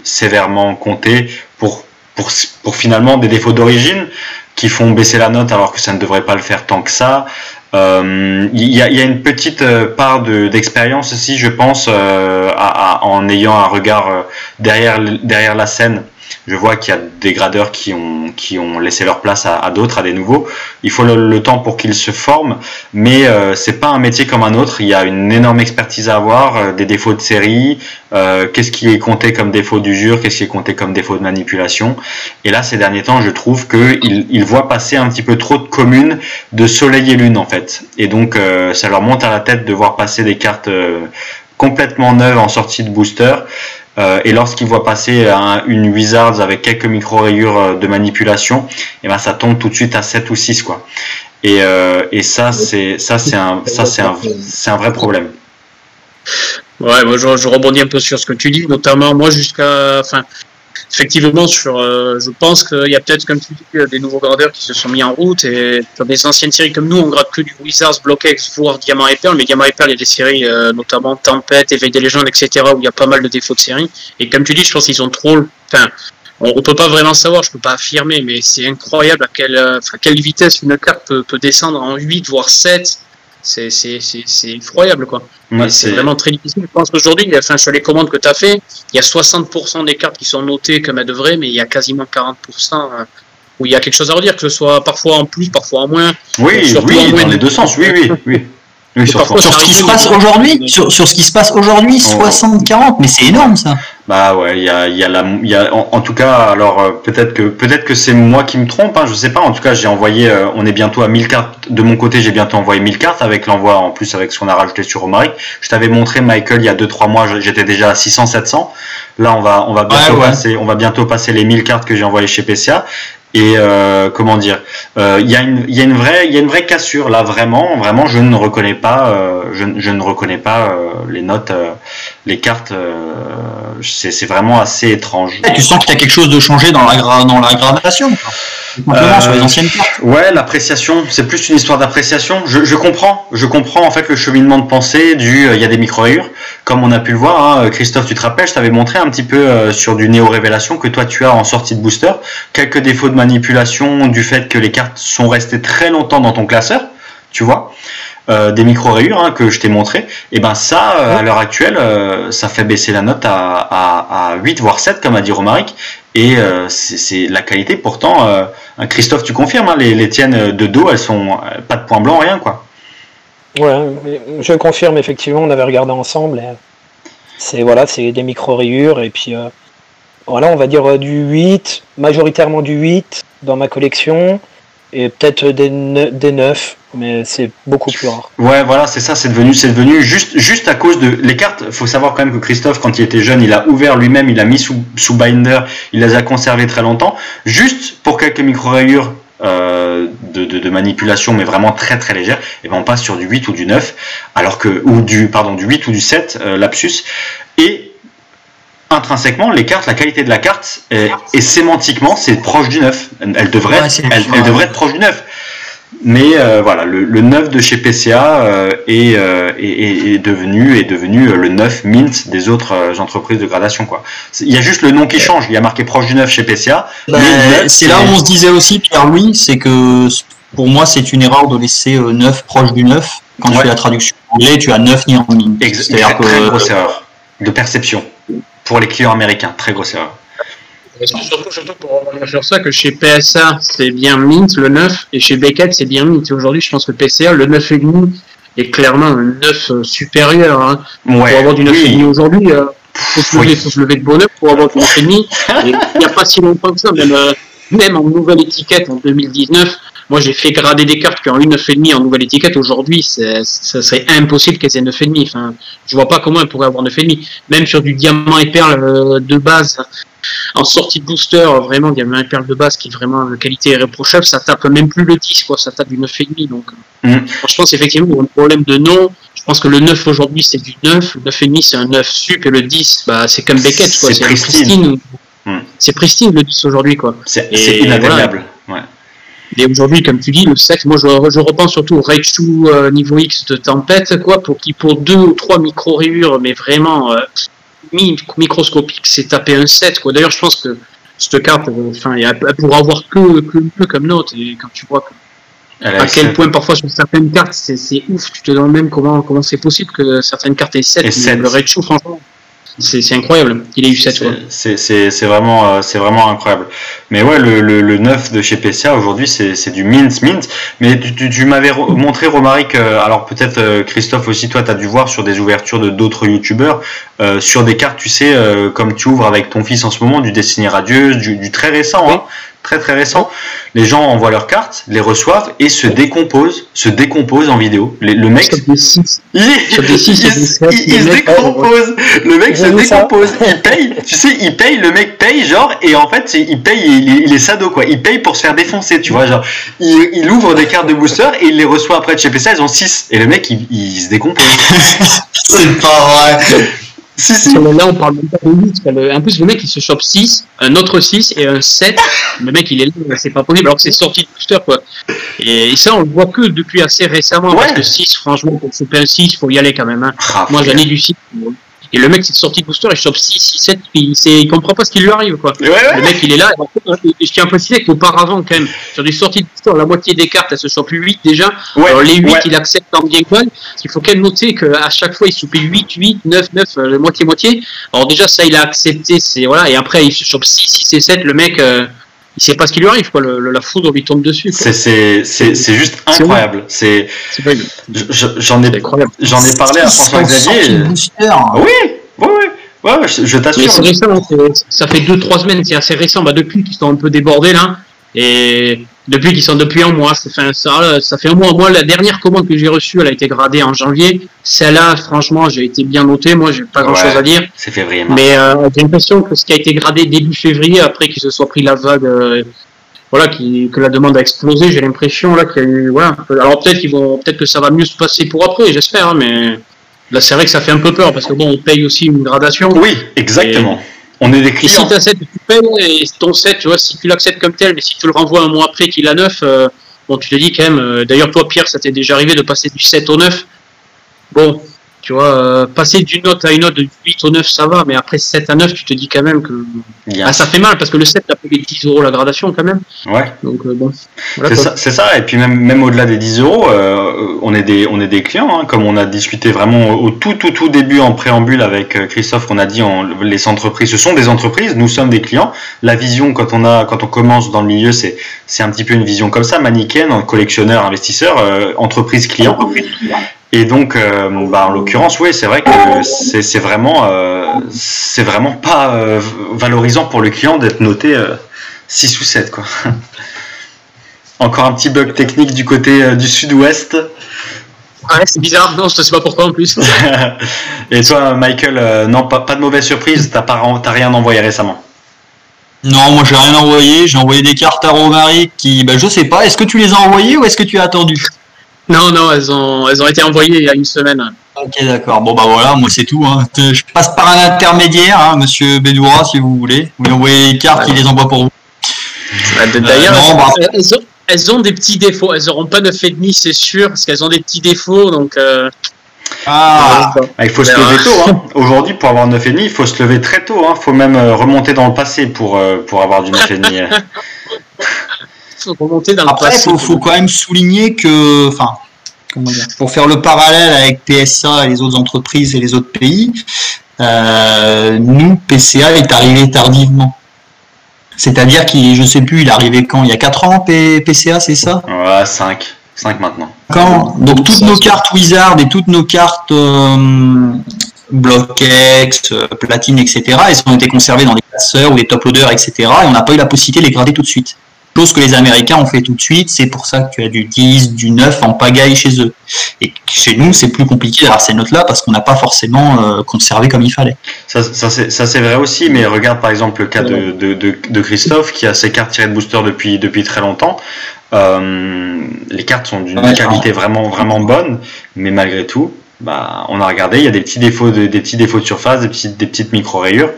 sévèrement comptés pour, pour finalement des défauts d'origine qui font baisser la note alors que ça ne devrait pas le faire tant que ça. Euh, il y, a, une petite euh, part d'expérience aussi, je pense, euh, en ayant un regard derrière, derrière la scène je vois qu'il y a des gradeurs qui ont, qui ont laissé leur place à, d'autres, à des nouveaux. Il faut le, temps pour qu'ils se forment, mais euh, c'est pas un métier comme un autre. Il y a une énorme expertise à avoir, euh, des défauts de série, euh, qu'est-ce qui est compté comme défaut d'usure, qu'est-ce qui est compté comme défaut de manipulation. Et là, ces derniers temps, je trouve qu'ils ils voient passer un petit peu trop de communes de soleil et lune en fait. Et donc, euh, ça leur monte à la tête de voir passer des cartes complètement neuves en sortie de booster. Euh, et lorsqu'il voit passer une Wizards avec quelques micro-rayures euh, de manipulation, et eh ben ça tombe tout de suite à 7 ou 6 quoi. Et, euh, et ça c'est ça c'est un ça c'est un c'est un vrai problème. Ouais, moi je, je, rebondis un peu sur ce que tu dis, notamment moi jusqu'à enfin effectivement, sur, euh, je pense qu'il y a peut-être, comme tu dis, des nouveaux gradeurs qui se sont mis en route. Et sur des anciennes séries comme nous, on grade que du Wizards, Blockex, voire Diamant et. Mais Diamant et il y a des séries, euh, notamment Tempête, Éveil des légendes, etc., où il y a pas mal de défauts de série. Et comme tu dis, je pense qu'ils ont trop. Enfin, on, ne peut pas vraiment savoir, je peux pas affirmer, mais c'est incroyable à quelle, euh, à quelle vitesse une carte peut, peut descendre en 8, voire 7 c'est effroyable quoi. c'est vraiment très difficile. Je pense qu'aujourd'hui, enfin, sur les commandes que tu as fait, il y a 60% des cartes qui sont notées comme elles devraient, mais il y a quasiment 40% euh, où il y a quelque chose à redire, que ce soit parfois en plus, parfois en moins. Oui, oui, dans les deux sens, oui, oui, oui sur, ce qui se passe aujourd'hui, sur, sur, ce qui se passe aujourd'hui, 60-40, mais c'est énorme ça. Bah ouais, il y a, y a la, y a, en, tout cas, alors euh, peut-être que peut-être que c'est moi qui me trompe, hein, je sais pas. En tout cas, j'ai envoyé, euh, on est bientôt à 1000 cartes. De mon côté, j'ai bientôt envoyé 1000 cartes avec l'envoi en plus avec ce qu'on a rajouté sur Romaric. Je t'avais montré Michael il y a 2-3 mois, j'étais déjà à 600-700. Là, on va on va bientôt passer, on va bientôt passer les 1000 cartes que j'ai envoyées chez PCA. Et euh, comment dire, euh, il y, a une, y a une vraie, il y a une vraie cassure là vraiment, vraiment, je ne reconnais pas, euh, je, ne reconnais pas euh, les notes, euh, les cartes. c'est vraiment assez étrange. Et tu sens qu'il y a quelque chose de changé dans la dans la. Sur les anciennes cartes. Ouais, l'appréciation, c'est plus une histoire d'appréciation. Je, je, comprends, je comprends en fait le cheminement de pensée du, il y a des micro rayures, comme on a pu le voir. Hein, Christophe, tu te rappelles, je t'avais montré un petit peu sur du néo révélation que toi tu as en sortie de booster, quelques défauts de manipulation du fait que les cartes sont restées très longtemps dans ton classeur, tu vois, euh, des micro-rayures hein, que je t'ai montré, et ben ça, euh, à l'heure actuelle, euh, ça fait baisser la note à, 8 voire 7, comme a dit Romaric, et c'est la qualité, pourtant, Christophe, tu confirmes, hein, les, tiennes de dos, elles sont pas de point blanc, rien, quoi. Ouais, je confirme, effectivement, on avait regardé ensemble, c'est voilà, des micro-rayures, et puis voilà, on va dire euh, du 8, majoritairement du 8 dans ma collection, et peut-être des, des 9, mais c'est beaucoup plus rare. Ouais, voilà, c'est ça, c'est devenu, c'est devenu juste, juste à cause de les cartes. Il faut savoir quand même que Christophe, quand il était jeune, il a ouvert lui-même, il a mis sous, sous binder, il les a conservés très longtemps, juste pour quelques micro-rayures euh, de, de, manipulation, mais vraiment très très légère, et ben on passe sur du 8 ou du 9, alors que, ou du, pardon, du 8 ou du 7, euh, lapsus, et intrinsèquement, les cartes, la qualité de la carte est, et sémantiquement, c'est proche du neuf. Elle devrait, elle, devrait être proche du neuf. Mais euh, voilà, le, le, 9 de chez PCA euh, euh, est, est, devenu, est devenu le 9 mint des autres entreprises de gradation. Quoi. Il y a juste le nom qui change. Il y a marqué proche du 9 chez PCA. Bah, c'est là où on se disait aussi, Pierre-Louis, c'est que pour moi, c'est une erreur de laisser 9 proche du 9. Quand tu fais la traduction en anglais, tu as 9 ni en mint. C'est-à-dire que. grosse erreur de perception pour les clients américains. Très grosse erreur. Surtout, surtout pour revenir sur ça, que chez PSA, c'est bien Mint, le 9, et chez Beckett, c'est bien Mint. Aujourd'hui, je pense que PCA, le 9,5 est clairement un 9 euh, supérieur. Hein. pour avoir du 9,5 aujourd'hui, il euh, faut, se lever, faut se lever de bonheur pour avoir du 9,5. Il n'y a pas si longtemps que ça, même, euh, même en nouvelle étiquette en 2019, moi, j'ai fait grader des cartes qui ont eu 9,5 en nouvelle étiquette. Aujourd'hui, ça serait impossible qu'elles aient 9,5. Enfin, je vois pas comment elles pourraient avoir 9,5. Même sur du diamant et perle euh, de base, en sortie de booster, vraiment, diamant et perle de base qui est vraiment de qualité irréprochable, ça tape même plus le 10, quoi. Ça tape du 9,5. Donc, mm. je pense effectivement qu'il y a un problème de nom. Je pense que le 9 aujourd'hui, c'est du 9. Le 9,5, c'est un 9 sup. Et le 10, bah, c'est comme Beckett, quoi. C'est pristine. Mm. C'est pristine, le 10 aujourd'hui, quoi. C'est inatteignable. Ouais. Et aujourd'hui, comme tu dis, le 7, moi je, je repense surtout au Raichu euh, niveau X de Tempête, quoi, pour qui pour deux ou trois micro-rayures, mais vraiment euh, microscopique, c'est taper un 7. Quoi. D'ailleurs, je pense que cette carte, euh, enfin, elle pourra avoir que, que peu comme note, et quand tu vois à quel point parfois sur certaines cartes c'est ouf, tu te demandes même comment comment c'est possible que certaines cartes aient 7, 7. le Raichu, franchement c'est incroyable. Il a eu 7 fois. C'est vraiment, euh, c'est vraiment incroyable. Mais ouais, le, le, le 9 de chez PCA aujourd'hui, c'est du mint, mint. Mais tu, tu, m'avais montré, Romaric, euh, alors peut-être euh, Christophe aussi, toi, tu as dû voir sur des ouvertures de d'autres youtubeurs, sur des cartes, tu sais, comme tu ouvres avec ton fils en ce moment, du dessiné radieuse, du, du très récent. Hein très très récent. Les gens envoient leurs cartes, les reçoivent et se décomposent, se décomposent en vidéo. le mec, il, se décompose. Le mec se décompose. Il paye, tu sais, il paye, le mec paye genre et en fait il paye, il, est sado quoi. Il paye pour se faire défoncer, tu vois genre. Il, ouvre des cartes de booster et il les reçoit après de chez PSA, ils ont 6 et le mec il, se décompose. C'est pas vrai. Là, on parle même pas de 8. En plus, le mec, il se chope 6, un autre 6 et un 7. Le mec, il est là, c'est pas possible, alors que c'est sorti de booster, quoi. Et, ça, on le voit que depuis assez récemment, parce que 6, franchement, pour choper un 6, il faut y aller quand même. Hein. Ah, Moi, j'en ai du 6. Et le mec, c'est sorti de booster, il chope 6, 6, 7, il, il comprend pas ce qui lui arrive, quoi. Le mec, il est là. Et je tiens à préciser qu'auparavant, quand même, sur des sorties de booster, la moitié des cartes, elles se chope 8 déjà. Alors, les 8, il accepte en bien mal. Il faut quand même noter qu'à chaque fois, il chope 8, 8, 9, 9, moitié, moitié. Alors, déjà, ça, il a accepté, c'est, voilà. Et après, il se chope 6, 6 et 7, le mec, euh, il sait pas ce qui lui arrive, quoi. Le, la foudre lui tombe dessus. C'est juste incroyable. C'est j'en ai j'en ai parlé à François Xavier. Oui, oui, oui. Ouais, je, t'assure. Récent, ça fait 2-3 semaines, c'est assez récent. Bah, depuis qu'ils sont un peu débordés là, et depuis qu'ils sont depuis un mois, ça fait, ça, ça fait un mois. Moi, la dernière commande que j'ai reçue, elle a été gradée en janvier. Celle-là, franchement, j'ai été bien noté. Moi, j'ai pas grand-chose à dire. C'est février. Mais euh, j'ai l'impression que ce qui a été gradé début février, après qu'ils se soient pris la vague euh, voilà, qui, que la demande a explosé. J'ai l'impression là qu'il y a eu, voilà. Alors peut-être qu'ils vont, peut-être que ça va mieux se passer pour après, j'espère, hein, mais là c'est vrai que ça fait un peu peur parce que bon, on paye aussi une gradation. Oui, exactement. On est des clients. Si tu 7, tu payes et ton 7, tu vois, si tu l'acceptes comme tel, mais si tu le renvoies un mois après qu'il a 9, euh, bon, tu te dis quand même. Euh, d'ailleurs, toi, Pierre, ça t'est déjà arrivé de passer du 7 au 9. Bon, tu vois, euh, passer d'une note à une note de 8 au 9, ça va, mais après 7 à 9, tu te dis quand même que. Ah, ça fait mal parce que le 7, t'as payé 10 euros la gradation quand même. Ouais. Donc euh, bon. c'est ça, et puis même, même au-delà des 10 euros, euh, on, est des, on est des clients, hein, comme on a discuté vraiment au tout, tout, tout début en préambule avec Christophe, on a dit les entreprises, ce sont des entreprises, nous sommes des clients. La vision, quand on, a, quand on commence dans le milieu, c'est, c'est un petit peu une vision comme ça, manichéenne, collectionneur, investisseur, entreprise, client. Et donc, euh, bah, en l'occurrence, oui, c'est vrai que c'est vraiment, euh, c'est vraiment pas euh, valorisant pour le client d'être noté 6 ou 7. Quoi. Encore un petit bug technique du côté du sud-ouest. Ouais, c'est bizarre, non, je sais pas pourquoi en plus. Et toi, Michael, non, pas, pas de mauvaise surprise, t'as rien envoyé récemment? Non, moi j'ai rien envoyé. J'ai envoyé des cartes à Romaric qui, bah, je sais pas. Est-ce que tu les as envoyées ou est-ce que tu as attendu? Non, non, elles ont, elles ont été envoyées il y a une semaine. Ok, d'accord. Bon, bah voilà, moi c'est tout. Hein. Je passe par un intermédiaire, hein, monsieur Bédoura, si vous voulez. Vous lui envoyez les cartes, il les envoie pour vous. Bah, d'ailleurs, bah. elles, ont, des petits défauts. Elles n'auront pas 9,5, c'est sûr, parce qu'elles ont des petits défauts. Donc, euh, Ah, il faut se lever tôt. Hein. Aujourd'hui, pour avoir 9,5, il faut se lever très tôt. Il faut même euh, remonter dans le passé pour, euh, pour avoir du 9,5. Après, il faut, quand même souligner que, enfin, pour faire le parallèle avec PSA et les autres entreprises et les autres pays, euh, nous, PCA est arrivé tardivement. C'est-à-dire qu'il, je sais plus, il est arrivé quand? Il y a 4 ans, PCA, c'est ça? Ouais, 5. 5 maintenant. Quand? Donc toutes nos cartes Wizard et toutes nos cartes euh, BlockX, euh, Platine, etc., elles ont été conservées dans des classeurs ou des top loaders, etc., et on n'a pas eu la possibilité de les grader tout de suite chose que les Américains ont fait tout de suite. C'est pour ça que tu as du 10, du 9 en pagaille chez eux. Et chez nous, c'est plus compliqué d'avoir ces notes-là parce qu'on n'a pas forcément euh, conservé comme il fallait. Ça, ça c'est vrai aussi, mais regarde par exemple le cas de, de, Christophe qui a ses cartes tirées de booster depuis, depuis très longtemps. Euh, les cartes sont d'une qualité vraiment, vraiment bonne, mais malgré tout, bah, on a regardé, il y a des petits défauts de, des petits défauts de surface, des petites, des petites micro-rayures.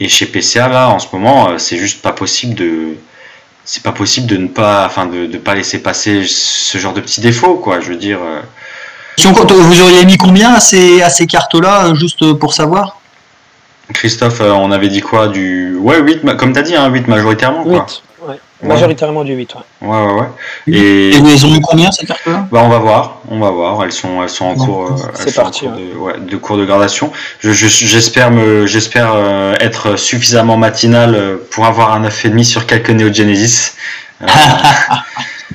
Et chez PCA, là, en ce moment, euh, c'est juste pas possible de, c'est pas possible de ne pas, enfin, de, de, pas laisser passer ce genre de petits défauts, quoi. Je veux dire. Euh. Vous auriez mis combien à ces, à ces cartes-là, juste pour savoir? Christophe, euh, on avait dit quoi Du. Ouais, 8, comme tu as dit, hein, 8 majoritairement, quoi. Majoritairement du 8, ouais. Ouais, ouais, Et, et vous ont mis combien ces cartes-là? Bah, On va voir, on va voir. Elles sont, elles sont en cours, euh, parti, de, ouais, de, cours de gradation. J'espère me, j'espère euh, être suffisamment matinal euh, pour avoir un 9,5 sur quelques Neo Genesis euh,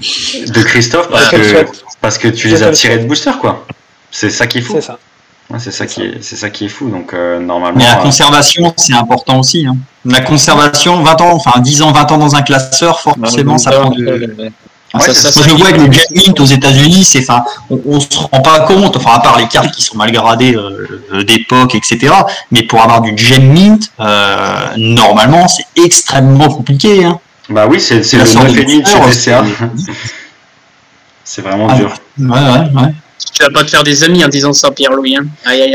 de Christophe parce que, parce que tu les as tirés de booster, quoi. C'est ça qui est fou. C'est ça c'est ça qui est, c'est ça qui est fou. Donc euh, normalement. Mais la euh, conservation, c'est important aussi. Hein. La conservation, 20 ans, enfin 10 ans, 20 ans dans un classeur, forcément, ça prend du. moi, je vois avec le Jet Mint aux États-Unis, c'est, enfin, on, on, se rend pas compte, enfin, à part les cartes qui sont mal gradées euh, d'époque, etc. Mais pour avoir du Jet Mint, normalement, c'est extrêmement compliqué. Hein. Bah oui, c'est, c'est le 9,5 chez DCA. c'est vraiment ah, dur. Ouais, ouais, ouais tu vas pas te faire des amis en disant ça, Pierre-Louis. Hein.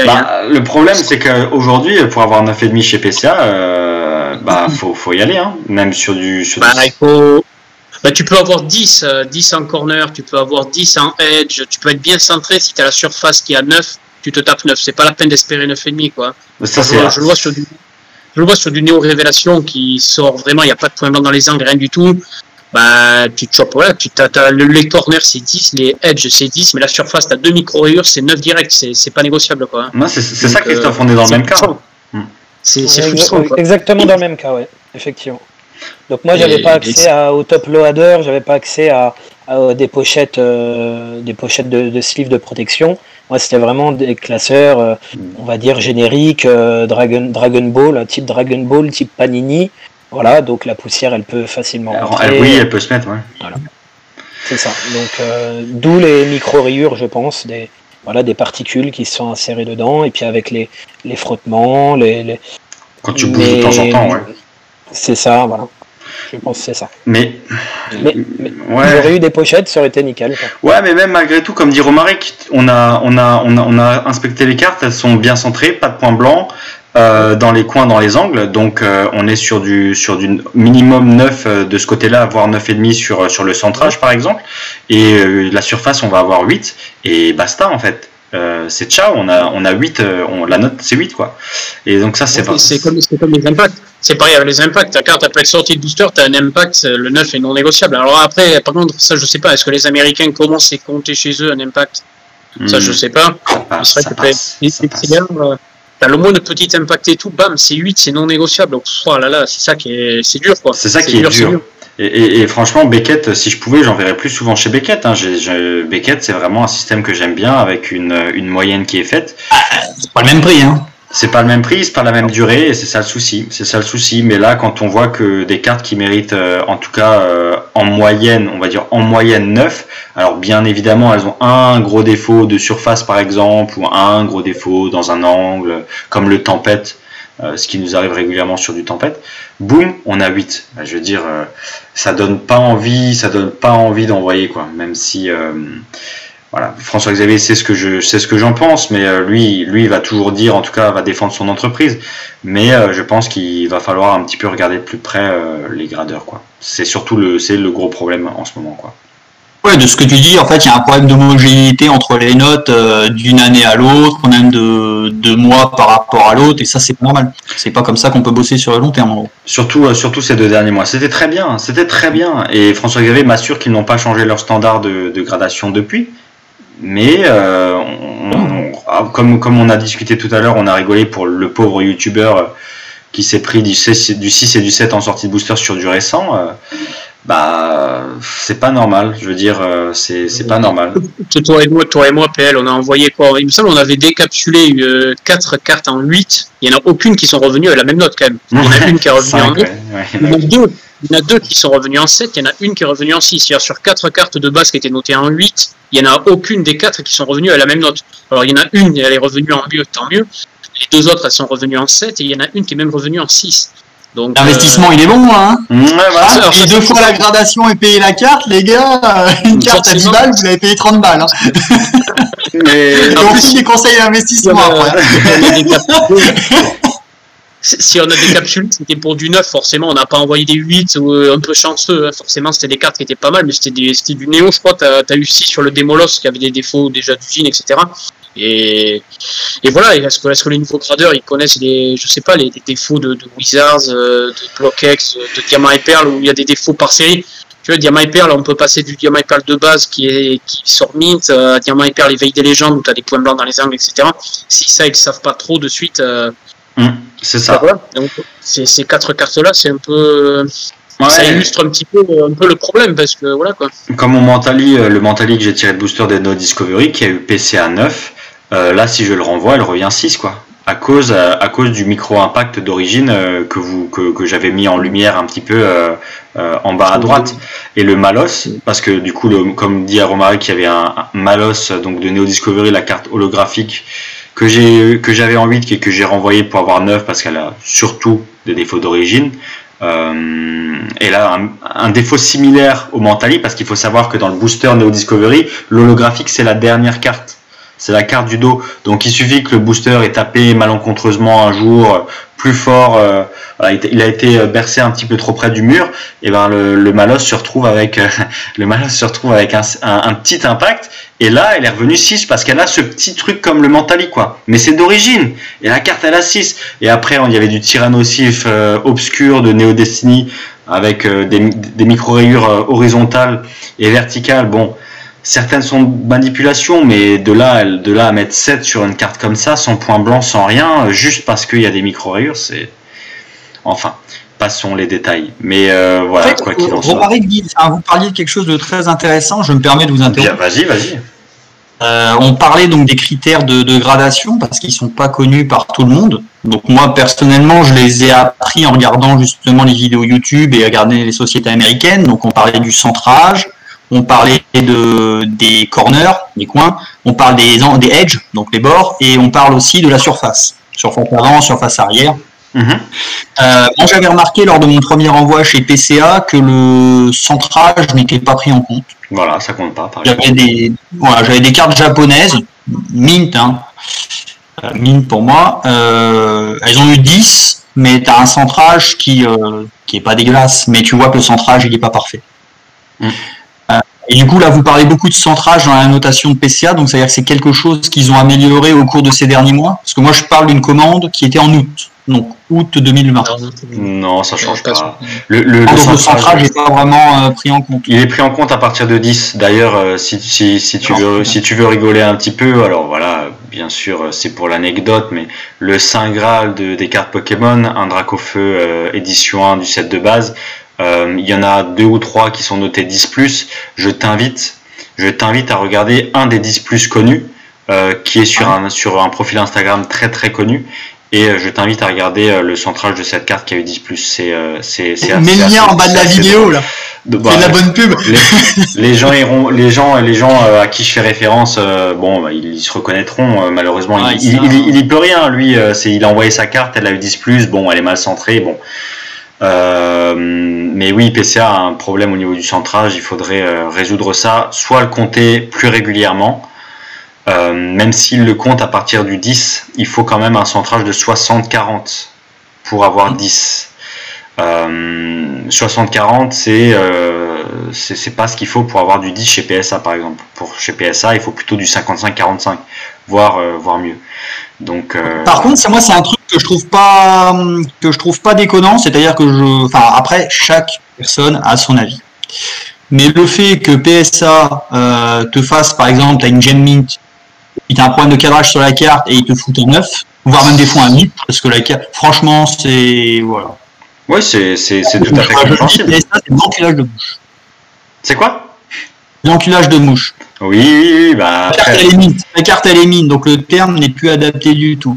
Bah, le problème, c'est qu'aujourd'hui, pour avoir 9,5 chez PCA, euh, bah, faut, faut y aller, hein. même sur du. Sur bah, Il faut... bah, tu peux avoir 10, 10 euh, en corner, tu peux avoir 10 en edge, tu peux être bien centré si tu as la surface qui a 9, tu te tapes 9. C'est pas la peine d'espérer 9,5. Quoi. Ça, je, je, le vois sur du. Je le vois sur du Néo Révélation qui sort vraiment, il n'y a pas de point blanc dans les angles, rien du tout bah, tu te chopes, voilà, tu as, les corners c'est 10, les edges c'est 10, mais la surface, tu as deux micro-rayures, c'est 9 direct, c'est pas négociable. quoi. c'est ça, Christophe, on est dans le même cas. Hmm. C'est frustrant. Exactement dans le même cas, ouais, effectivement. Donc moi, j'avais pas accès au top loader, j'avais pas accès à, des pochettes, euh, des pochettes de, de sleeves de protection. Moi, c'était vraiment des classeurs, euh, hmm. on va dire génériques, euh, Dragon, Dragon Ball, type Dragon Ball, type Panini. Voilà, donc la poussière, elle peut facilement rentrer. oui, elle peut se mettre, ouais. Voilà. C'est ça. Donc, euh, d'où les micro-rayures, je pense, des, voilà, des particules qui sont insérées dedans, et puis avec les, les frottements, les, Quand tu bouges de temps en temps, ouais. C'est ça, voilà. Je pense que c'est ça. Mais, mais, ouais. eu des pochettes, ça aurait été nickel. Ouais, mais même malgré tout, comme dit Romaric, on a, on, a, on, a, on a inspecté les cartes, elles sont bien centrées, pas de points blancs. Euh, dans les coins, dans les angles. Donc euh, on est sur du, sur du minimum 9 euh, de ce côté-là, voire 9,5 sur, sur le centrage par exemple. Et la surface, on va avoir 8. Et basta en fait. c'est ciao, on a, on a 8, on, la note c'est 8 quoi. Et donc ça c'est pas. C'est comme, comme, les impacts. C'est pareil avec les impacts. Ta carte après sortie de booster, tu as un impact, le 9 est non négociable. Alors après, par contre, ça je sais pas, est-ce que les Américains commencent à compter chez eux un impact? Ça je hmm. sais pas. Ça passe, ça T'as le de petit impact et tout, bam, c'est 8, c'est non négociable. Donc, oh là là, c'est ça qui est, c'est dur, quoi. C'est ça qui est dur. Et, franchement, Beckett, si je pouvais, j'enverrais plus souvent chez Beckett. Hein. Beckett, c'est vraiment un système que j'aime bien avec une, une moyenne qui est faite. Ah, c'est pas le même prix, hein. C'est pas le même prix, c'est pas la même durée, et c'est ça le souci. C'est ça le souci. Mais là, quand on voit que des cartes qui méritent, euh, en tout cas euh, en moyenne, on va dire en moyenne 9, alors bien évidemment, elles ont un gros défaut de surface par exemple, ou un gros défaut dans un angle, comme le tempête, euh, ce qui nous arrive régulièrement sur du tempête. Boum, on a 8. Je veux dire, ça donne pas envie, ça donne pas envie d'envoyer quoi, même si voilà, François Xavier c'est ce que je sais ce que j'en pense, mais euh, lui, lui il va toujours dire, en tout cas, va défendre son entreprise. Mais euh, je pense qu'il va falloir un petit peu regarder de plus près euh, les gradeurs, quoi. C'est surtout le, c'est le gros problème en ce moment, quoi. Ouais, de ce que tu dis, en fait, il y a un problème d'homogénéité entre les notes d'une année à l'autre, même de deux mois par rapport à l'autre, et ça c'est normal. C'est pas comme ça qu'on peut bosser sur le long terme. En gros. Surtout, surtout ces deux derniers mois. C'était très bien, c'était très bien. Et François Xavier m'assure qu'ils n'ont pas changé leur standard de, de gradation depuis. Mais euh, ah, comme, comme on a discuté tout à l'heure, on a rigolé pour le pauvre youtubeur qui s'est pris du 6, du 6 et du 7 en sortie de booster sur du récent. Euh, bah, c'est pas normal. Je veux dire, euh, c'est, c'est pas normal. Toi et moi, toi et moi, PL, on a envoyé quoi? Il me semble on avait décapsulé 4 cartes en 8. Il y en a aucune qui sont revenues à la même note quand même. Il y en a une qui est revenue en 2. Il y en a deux qui sont revenus en 7, il y en a une qui est revenue en 6. C'est-à-dire sur quatre cartes de base qui étaient notées en 8, il n'y en a aucune des quatre qui sont revenues à la même note. Alors il y en a une, elle est revenue en mieux, tant mieux. Les deux autres, elles sont revenues en 7 et il y en a une qui est même revenue en 6. L'investissement, il est bon, hein ouais, voilà. Et deux fois la gradation et payer la carte, les gars, euh, une carte à 10 balles, vous avez payé 30 balles. Hein. Mais... Donc, aussi des conseils d'investissement après si on a des capsules, c'était pour du neuf, forcément, on n'a pas envoyé des 8 ou euh, un peu chanceux, hein. forcément, c'était des cartes qui étaient pas mal, mais c'était du néo, je crois, tu as, eu 6 sur le Demolos qui avait des défauts déjà d'usine, etc. Et, et voilà, est-ce que, est que, les nouveaux gradeurs, ils connaissent les, je sais pas, les, défauts de, Wizards, euh, de BlockX, de Diamant et Perle, où il y a des défauts par série? Tu vois, Diamant et Perle, on peut passer du Diamant et Perle de base qui, est, qui sort mint à Diamant et Perle éveil des légendes où tu as des points blancs dans les angles, etc. Si ça, ils savent pas trop de suite, euh, Mmh, c'est ça. Donc, ces, quatre cartes-là, c'est un peu. Ça illustre un petit peu, un peu le problème parce que voilà quoi. Comme mon Mentali, euh, le Mentali que j'ai tiré de booster des No Discovery qui a eu PC à 9, euh, là si je le renvoie, elle revient 6 quoi. À cause, euh, à, cause du micro-impact d'origine que, vous, que, que j'avais mis en lumière un petit peu en bas à droite. Et le Malos, parce que du coup, le, comme dit Aromari, qu'il y avait un, un Malos donc de Neo Discovery, la carte holographique que j'ai que j'avais en 8 et que j'ai renvoyé pour avoir 9 parce qu'elle a surtout des défauts d'origine. Euh, et là, un, un, défaut similaire au Mentali, parce qu'il faut savoir que dans le booster Neo Discovery, l'holographique c'est la dernière carte c'est la carte du dos. Donc il suffit que le booster ait tapé malencontreusement un jour plus fort, euh, il a été bercé un petit peu trop près du mur, et ben le, Malos se retrouve avec le Malos se retrouve avec un, un, petit impact. Et là, elle est revenue 6 parce qu'elle a ce petit truc comme le Mentali quoi. Mais c'est d'origine. Et la carte elle a 6. Et après, il y avait du Tyrannosif euh, obscur de Neo Destiny avec euh, des, des micro rayures horizontales et verticales. Bon, certaines sont manipulations, mais de là, de là à mettre 7 sur une carte comme ça, sans point blanc, sans rien, juste parce qu'il y a des micro-rayures, c'est. Enfin, passons les détails. Mais euh, voilà, quoi qu'il en soit. vous parliez de quelque chose de très intéressant, je me permets de vous interrompre. Vas-y, vas-y. Euh, on parlait donc des critères de, de gradation parce qu'ils sont pas connus par tout le monde. Donc moi personnellement, je les ai appris en regardant justement les vidéos YouTube et regardant les sociétés américaines. Donc on parlait du centrage, on parlait de, des corners, des coins, on parle des, des edges, donc les bords, et on parle aussi de la surface. Surface avant, surface arrière. Mhm. moi, j'avais remarqué lors de mon premier envoi chez PCA que le centrage n'était pas pris en compte. Voilà, ça compte pas. J'avais des, voilà, j'avais des cartes japonaises, Mint, hein, Mint pour moi. elles ont eu 10, mais tu as un centrage qui, qui est pas dégueulasse, mais tu vois que le centrage, il n'est pas parfait. Mm. Et du coup, là, vous parlez beaucoup de centrage dans la notation de PCA, donc c'est-à-dire que c'est quelque chose qu'ils ont amélioré au cours de ces derniers mois Parce que moi, je parle d'une commande qui était en août, donc août 2020. Non, ça change pas. Le, le, ah, centrage n'est pas vraiment euh, pris en compte. Il est pris en compte à partir de 10. D'ailleurs, euh, si, si, si, tu veux, si tu veux rigoler un petit peu, alors voilà, bien sûr, euh, c'est pour l'anecdote, mais le Saint Graal de, des cartes Pokémon, un Dracofeu édition 1 du set de base, euh, il y en a deux ou trois qui sont notés 10 Je t'invite, je t'invite à regarder un des 10 plus connus, euh, qui est sur un, sur un profil Instagram très très connu. Et euh, je t'invite à regarder le centrage de cette carte qui a eu 10 c'est c'est Mets le lien en bas de la vidéo là. Bah, c'est la bonne pub. Les, gens iront, les gens, les gens à qui je fais référence, bon, bah, ils, se reconnaîtront. malheureusement, il, il, il, peut rien. Lui, c'est il a envoyé sa carte, elle a eu 10 Bon, elle est mal centrée. Bon, euh, mais oui, PCA a un problème au niveau du centrage, il faudrait euh, résoudre ça, soit le compter plus régulièrement, euh, même s'il le compte à partir du 10, il faut quand même un centrage de 60-40 pour avoir 10. 60-40, c'est c'est pas ce qu'il faut pour avoir du 10 chez PSA par exemple. Pour chez PSA, il faut plutôt du 55-45, voire voire mieux. Donc. Par contre, moi, c'est un truc que je trouve pas que je trouve pas déconnant, c'est-à-dire que je, enfin après chaque personne a son avis. Mais le fait que PSA euh, te fasse par exemple, as une Gem Mint, il a un problème de cadrage sur la carte et il te fout un 9, voire même des fois un 8, parce que la carte, franchement, c'est voilà. Oui, c'est c'est tout à fait compréhensible. c'est l'enculage de mouche. C'est quoi? L'enculage de mouche. Oui, oui, oui bah. La carte, elle est mine. La carte elle est mine, donc le terme n'est plus adapté du tout.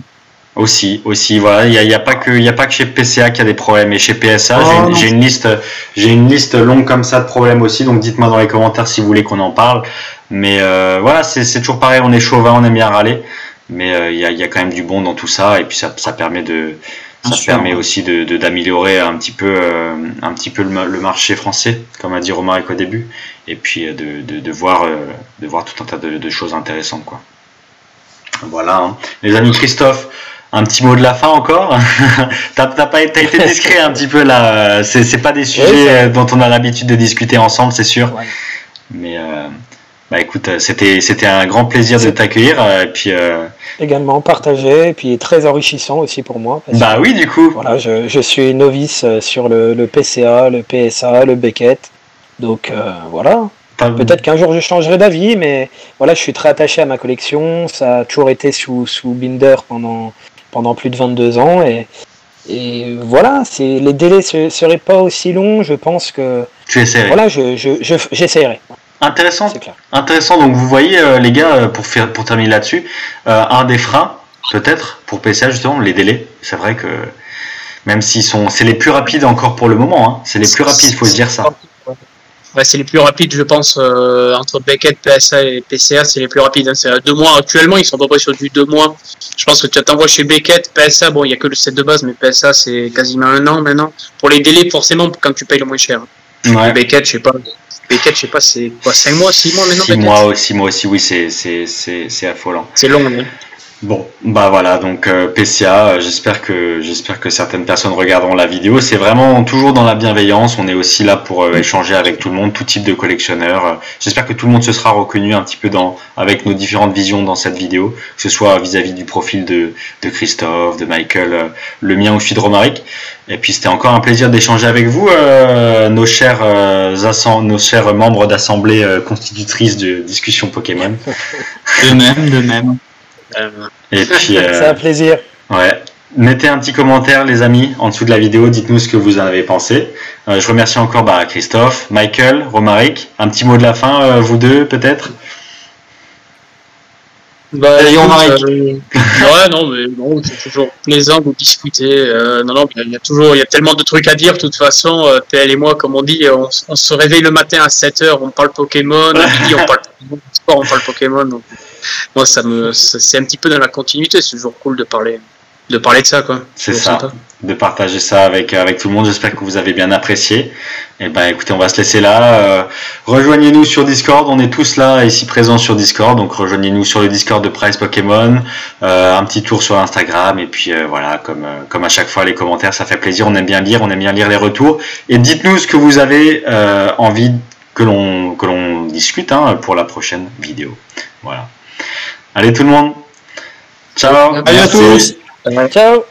Aussi, aussi, voilà, il n'y a, a, pas que, a pas que chez PCA qu'il y a des problèmes, et chez PSA, oh, j'ai une liste, j'ai une liste longue comme ça de problèmes aussi, donc dites-moi dans les commentaires si vous voulez qu'on en parle. Mais euh, voilà, c'est toujours pareil, on est chauvin, on aime bien râler, mais euh, il y, a, y, a, quand même du bon dans tout ça, et puis ça, ça permet de, ça permet aussi de d'améliorer un petit peu, euh, un petit peu le, marché français, comme a dit Romaric au début, et puis de, de, de voir, de voir tout un tas de, choses intéressantes, quoi. Voilà, hein. les amis Christophe. Un petit mot de la fin encore? T'as pas été discret un petit peu là. C'est pas des sujets dont on a l'habitude de discuter ensemble, c'est sûr. Mais euh, bah écoute, c'était c'était un grand plaisir de t'accueillir euh, et puis euh, également partagé et puis très enrichissant aussi pour moi. bah oui, du coup. Voilà, je, je suis novice sur le, le, PCA, le PSA, le Beckett, donc voilà. Peut-être qu'un jour je changerai d'avis, mais voilà, je suis très attaché à ma collection. Ça a toujours été sous, sous Binder pendant pendant plus de 22 ans. Et, et voilà, c'est, les délais ne seraient pas aussi longs, je pense que. Tu essaierais. Voilà, je, je, j'essaierai. Intéressant. Intéressant. Donc vous voyez, euh, les gars, euh, pour, faire, pour terminer là-dessus, euh, un des freins, peut-être, pour PCA justement, les délais. C'est vrai que même s'ils sont. C'est les plus rapides encore pour le moment. Hein. C'est les plus rapides, il faut se dire ça c'est les plus rapides, je pense, euh, entre Beckett, PSA et PCA, c'est les plus rapides. Hein. C'est deux mois. Actuellement, ils sont à peu près sur du deux mois. Je pense que tu t'envoies chez Beckett, PSA, bon, il n'y a que le set de base, mais PSA, c'est quasiment un an maintenant. Pour les délais, forcément, quand tu payes le moins cher. Ouais. Beckett, je sais pas. Beckett, je sais pas, c'est quoi, 5 mois, 6 mois maintenant 6 mois, 6 mois aussi, oui, c'est affolant. C'est long, oui. Bon, bah voilà, donc euh, PCA, euh, j'espère que j'espère que certaines personnes regarderont la vidéo. C'est vraiment toujours dans la bienveillance. On est aussi là pour euh, échanger avec tout le monde, tout type de collectionneurs. J'espère que tout le monde se sera reconnu un petit peu dans avec nos différentes visions dans cette vidéo, que ce soit vis-à-vis du profil de, de Christophe, de Michael, le mien ou celui de Romaric. Et puis c'était encore un plaisir d'échanger avec vous, nos chers nos chers membres d'assemblée constitutrice de discussion Pokémon. De même, de même. Et puis, c'est un plaisir. Ouais. Mettez un petit commentaire, les amis, en dessous de la vidéo. Dites-nous ce que vous en avez pensé. Euh, je remercie encore bah, Christophe, Michael, Romaric. Un petit mot de la fin, euh, vous deux, peut-être? Bah, Romaric. Euh, ouais, non, mais bon, c'est toujours plaisant de discuter. non, non, il y a toujours, il y a tellement de trucs à dire. De toute façon, TL et moi, comme on dit, on, se réveille le matin à 7h, on parle Pokémon, midi, on parle sport, on parle Pokémon. Donc moi, ça me, c'est un petit peu dans la continuité. C'est toujours cool de parler, de parler de ça, quoi. C'est ça. De partager ça avec, avec tout le monde. J'espère que vous avez bien apprécié. Et eh ben, écoutez, on va se laisser là. Euh, rejoignez-nous sur Discord. On est tous là ici présents sur Discord. Donc, rejoignez-nous sur le Discord de Price Pokémon. Euh, un petit tour sur Instagram. Et puis, euh, voilà, comme, comme à chaque fois, les commentaires, ça fait plaisir. On aime bien lire. On aime bien lire les retours. Et dites-nous ce que vous avez envie que l'on, que l'on discute hein, pour la prochaine vidéo. Voilà. Allez, tout le monde. Ciao. Allez à tous. Ciao